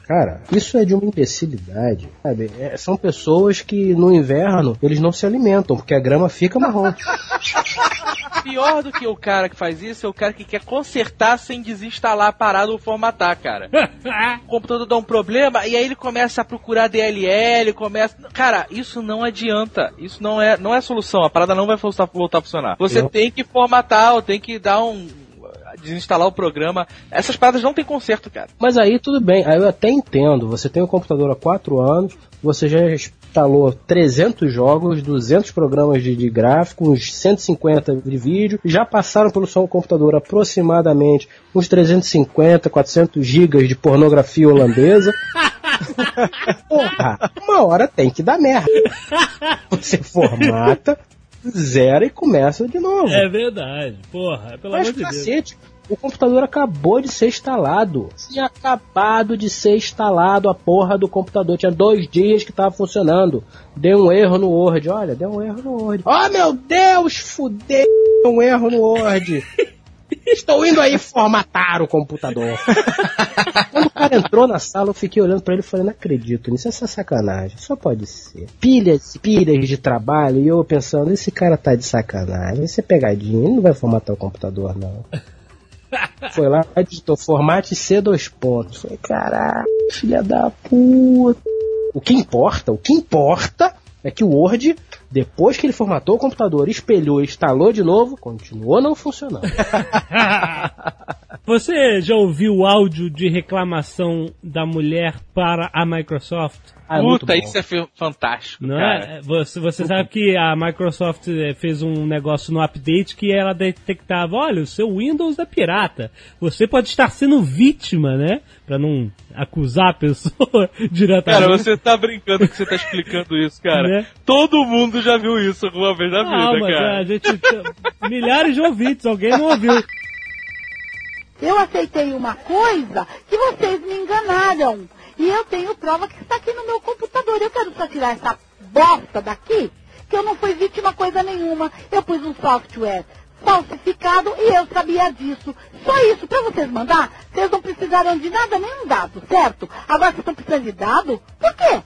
Cara, isso é de uma imbecilidade, sabe? É, são pessoas que no inverno eles não se alimentam, porque a grama fica marrom. [LAUGHS]
Pior do que o cara que faz isso é o cara que quer consertar sem desinstalar a parada ou formatar, cara. [LAUGHS] O computador dá um problema e aí ele começa a procurar DLL, começa. Cara, isso não adianta. Isso não é, não é solução. A parada não vai voltar, a funcionar. Você
Eu-
tem que formatar, ou tem que dar um. Desinstalar o programa. Essas paradas não tem conserto, cara.
Mas aí tudo bem, aí eu até entendo. Você tem um computador há 4 anos, você já instalou 300 jogos, 200 programas de, de gráfico, uns 150 de vídeo, já passaram pelo seu computador aproximadamente uns 350, 400 gigas de pornografia holandesa. [LAUGHS] Porra, uma hora tem que dar merda. Você formata, zera e começa de novo.
É verdade. Porra, pelo
Mas
amor de Deus.
cacete, o computador acabou de ser instalado. Tinha acabado de ser instalado a porra do computador. Tinha dois dias que tava funcionando. Deu um erro no Word. Olha, deu um erro no Word. Oh meu Deus, fudeu. Deu um erro no Word. [LAUGHS] Estou indo aí formatar o computador. [LAUGHS] Quando o cara entrou na sala, eu fiquei olhando pra ele e falei, não acredito nisso, essa sacanagem. Só pode ser. Pilhas, pilhas de trabalho, e eu pensando, esse cara tá de sacanagem, isso é pegadinha, ele não vai formatar o computador, não. [LAUGHS] Foi lá, digitou formate C dois pontos. Falei, caralho, filha da puta. O que importa, o que importa é que o Word Depois que ele formatou o computador, espelhou e instalou de novo, continuou não funcionando. [LAUGHS]
Você já ouviu o áudio de reclamação da mulher para a Microsoft?
Ah, é
Puta,
bom.
isso é fantástico,
Não
cara.
é? Você, você sabe que a Microsoft eh, fez um negócio no update que ela detectava, olha, o seu Windows é pirata. Você pode estar sendo vítima, né? Pra não acusar a pessoa [LAUGHS] diretamente.
Cara, você tá brincando que você tá explicando isso, cara.
Né?
Todo mundo já viu isso alguma vez na
Não,
vida,
mas
cara.
a gente... Milhares de ouvintes, alguém não ouviu.
Eu aceitei uma coisa que vocês me enganaram. E eu tenho prova que está aqui no meu computador. Eu quero só tirar essa bosta daqui, que eu não fui vítima coisa nenhuma. Eu pus um software falsificado e eu sabia disso. Só isso, para vocês mandar, vocês não precisaram de nada, nenhum dado, certo? Agora vocês estão precisando de dado? Por quê?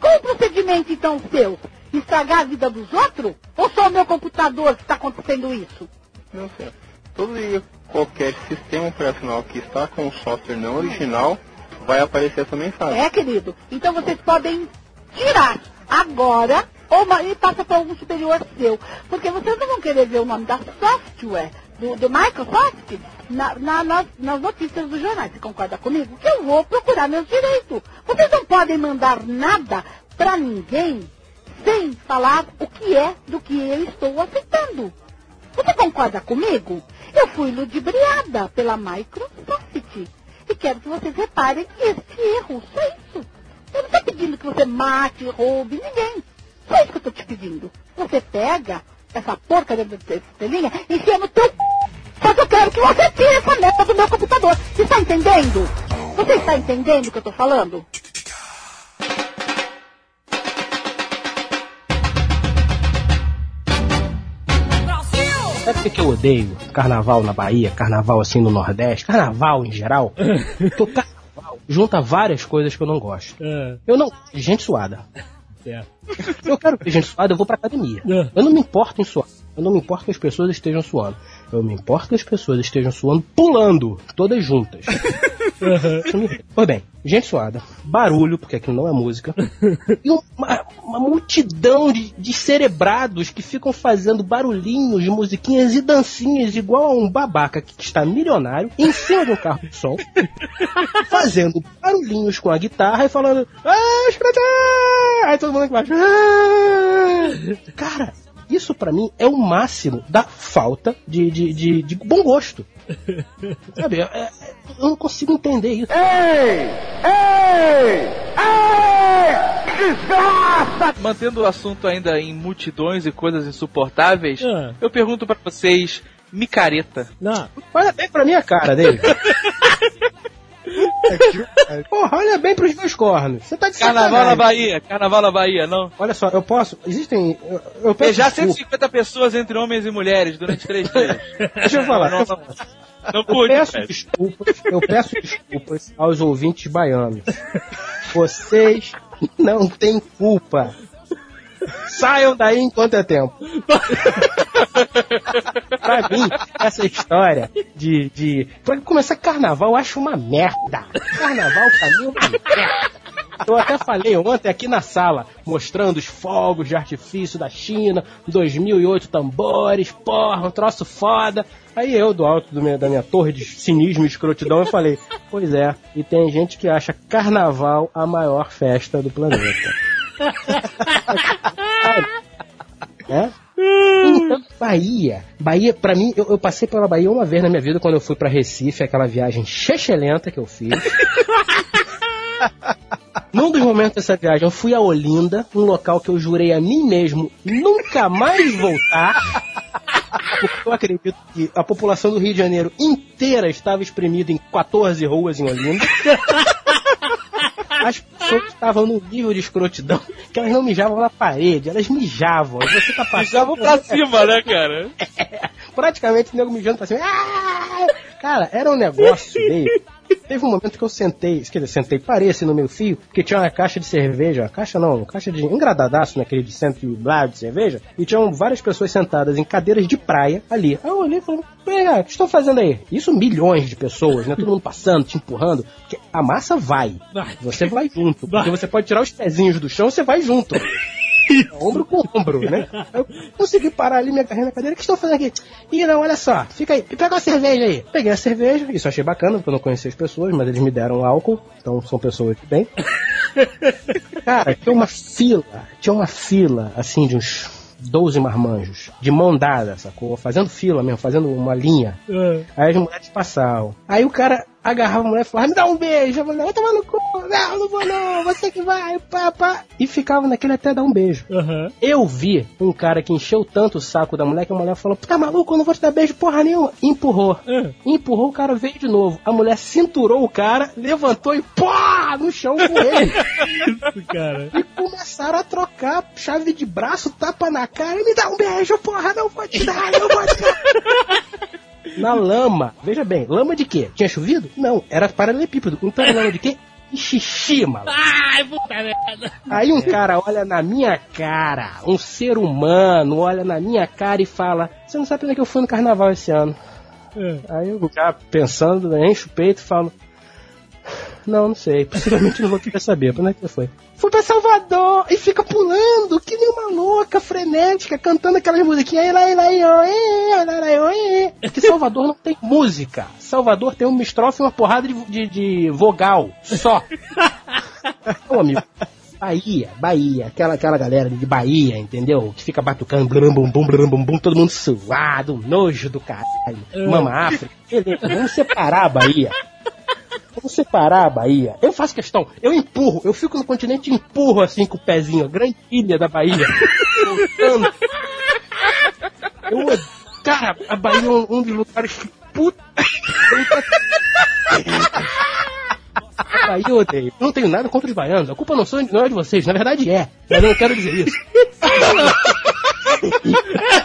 Qual o procedimento então seu? Estragar a vida dos outros? Ou só o meu computador que está acontecendo isso?
Não sei. Todo e qualquer sistema operacional que está com o software não original vai aparecer essa mensagem.
É, querido. Então vocês podem tirar agora ou e passa para algum superior seu. Porque vocês não vão querer ver o nome da software do, do Microsoft na- na- nas, nas notícias dos jornais. Você concorda comigo? Que eu vou procurar meus direitos. Vocês não podem mandar nada para ninguém sem falar o que é do que eu estou aceitando. Você concorda comigo? Eu fui ludibriada pela Microsoft. Quero que vocês reparem este erro. Só isso. Eu não estou pedindo que você mate, roube ninguém. Só isso que eu estou te pedindo. Você pega essa porcaria dessa estrelinha e enfia no teu. Só que eu quero que você tire essa merda do meu computador. Você está entendendo? Você está entendendo o que eu estou falando?
Sabe por que eu odeio carnaval na Bahia, carnaval assim no Nordeste, carnaval em geral? [LAUGHS] Porque o carnaval junta várias coisas que eu não gosto.
É,
Eu não. Gente suada.
certo.
Eu quero ver gente suada, eu vou pra academia.
É.
Eu não me importo em suar. Eu não me importo que as pessoas estejam suando. Eu me importo que as pessoas estejam suando pulando, todas juntas. [LAUGHS] Irrita. Pois bem, gente suada, barulho, porque aquilo não é música, e uma, uma multidão de, de cerebrados que ficam fazendo barulhinhos musiquinhas e dancinhas igual a um babaca que está milionário em cima de um carro de som, fazendo barulhinhos com a guitarra e falando ah! Aí todo mundo aqui embaixo "Ah!" Cara, isso pra mim é o máximo da falta de, de, de, de bom gosto. [LAUGHS] Sabe, é- é- eu não consigo entender isso.
Mantendo o assunto ainda em multidões e coisas insuportáveis,
Ah.
eu pergunto pra vocês, micareta.
Não,
Olha bem pra minha cara dele. [LAUGHS] Porra, olha bem pros meus cornos. Você tá de
Carnaval na
sacanagem.
Bahia, carnaval na Bahia, não?
Olha só, eu posso. Existem. Eu, eu peço
Beijar
desculpa.
150 pessoas entre homens e mulheres durante três dias.
Deixa eu falar.
Não, não, não
Eu
curte,
peço
velho.
desculpas, eu peço desculpas aos ouvintes baianos. Vocês não têm culpa. Saiam daí enquanto é tempo. [LAUGHS] pra mim, essa história de, de. Pra começar carnaval, eu acho uma merda. Carnaval pra mim é uma merda. Eu até falei ontem aqui na sala, mostrando os fogos de artifício da China, 2008 tambores, porra, um troço foda. Aí eu, do alto do meu- da minha torre de cinismo e escrotidão, eu falei, pois é, e tem gente que acha carnaval a maior festa do planeta. É? Então, Bahia. Bahia, pra mim, eu, eu passei pela Bahia uma vez na minha vida quando eu fui pra Recife, aquela viagem chechelenta que eu fiz. [LAUGHS] Num dos momentos dessa viagem, eu fui a Olinda, um local que eu jurei a mim mesmo nunca mais voltar. Porque eu acredito que a população do Rio de Janeiro inteira estava espremida em 14 ruas em Olinda. [LAUGHS] As pessoas estavam num nível de escrotidão [LAUGHS] que elas não mijavam na parede, elas mijavam. Você tá passando.
Pisavam pra [LAUGHS] cima, né, cara?
praticamente o nego mijando pra cima. Ah! Cara, era um negócio [LAUGHS] dele. Teve um momento que eu sentei, quer dizer, sentei, parei assim no meu fio, porque tinha uma caixa de cerveja, uma caixa não, uma caixa de engradadaço, naquele de cento e blá de cerveja, e tinham várias pessoas sentadas em cadeiras de praia ali. Aí eu olhei e falei, pera, o que estão fazendo aí? Isso milhões de pessoas, né? Todo mundo passando, te empurrando. A massa vai. Você vai junto. Porque você pode tirar os pezinhos do chão, você vai junto. [LAUGHS] Ombro com ombro, né? Eu consegui parar ali minha carreira na cadeira. O que estou fazendo aqui? Ih, não, olha só, fica aí. Pega uma cerveja aí. Peguei a cerveja, isso eu achei bacana, porque eu não conhecia as pessoas, mas eles me deram álcool, então são pessoas de bem. [LAUGHS] Cara, tinha uma fila, tinha uma fila, assim, de uns 12 marmanjos, de mão dada, sacou? Fazendo fila mesmo, fazendo uma linha.
É.
Aí as mulheres passavam. Aí o cara agarrava a mulher e falava, me dá um beijo. A mulher, vai tomar no cu. Não, não vou não, você que vai, pá, pá. E ficava naquele até dar um beijo.
Aham.
Eu vi um cara que encheu tanto o saco da mulher que a mulher falou, tá maluco, eu não vou te dar beijo porra nenhuma. E empurrou.
É.
Empurrou, o cara veio de novo. A mulher cinturou o cara, levantou e pá, no chão com ele. [LAUGHS]
Isso, cara.
E começaram a trocar chave de braço, tapa na cara e me dá um beijo, porra, não vou te dar, não vou te dar. [LAUGHS] Na lama, veja bem, lama de quê? Tinha chovido? Não, era paralelepípedo. Então era lama de quê? De xixi, maluco.
Ai, puta merda.
Aí um cara olha na minha cara, um ser humano olha na minha cara e fala: Você não sabe onde é que eu fui no carnaval esse ano?
É.
Aí eu já pensando, né, encho o peito e falo: Não, não sei, possivelmente não vou querer saber. Pra onde é que você foi? Fui pra Salvador e fica pulando, que nem uma louca, frenética, cantando aquelas musiquinhas. É que Salvador não tem música. Salvador tem uma estrofe e uma porrada de, de, de vogal só. [LAUGHS] Ô, amigo. Bahia, Bahia, aquela, aquela galera de Bahia, entendeu? Que fica batucando, blum, bum, bum, blum, bum, bum, todo mundo suado, nojo do caralho. Mama África, beleza, vamos separar a Bahia. Vamos separar a Bahia. Eu faço questão, eu empurro, eu fico no continente e empurro assim com o pezinho, a grande ilha da Bahia. Voltando. Eu, cara, a Bahia é um, um dos lugares que puta. A Bahia eu odeio. Eu não tenho nada contra os baianos. A culpa não, são, não é de vocês. Na verdade é. Mas eu não quero dizer isso. [LAUGHS]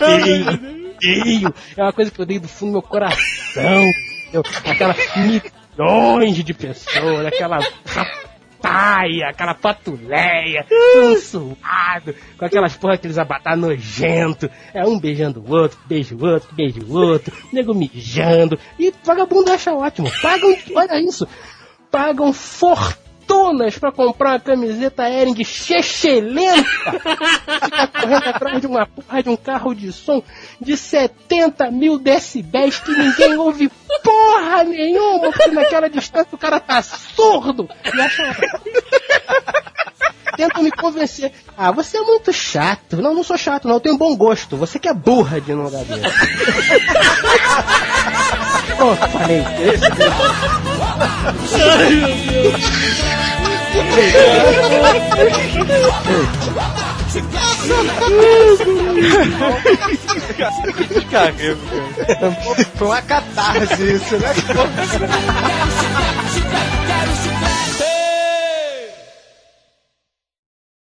odeio, odeio. É uma coisa que eu odeio do fundo do meu coração. entendeu? Aquelas milhões de pessoas, aquela paia, aquela patuleia, um suado, com aquelas porra, aqueles abatar nojento. É um beijando o outro, beijo o outro, beijo o outro, nego mijando. E vagabundo acha ótimo. Pagam, olha isso, pagam fortunas pra comprar uma camiseta Ering chechelenta. [LAUGHS] Fica correndo atrás de uma porra de um carro de som de 70 mil decibéis que ninguém ouve porra nenhuma, porque naquela distância o cara tá surdo e acha. Tenta me convencer. Ah, você é muito chato. Não, não sou chato, não. Eu tenho bom gosto. Você que é burra de não lugar desse. [LAUGHS] Pronto, falei.
Ai, meu Deus.
Carrego, cara.
Foi uma catarse isso, né?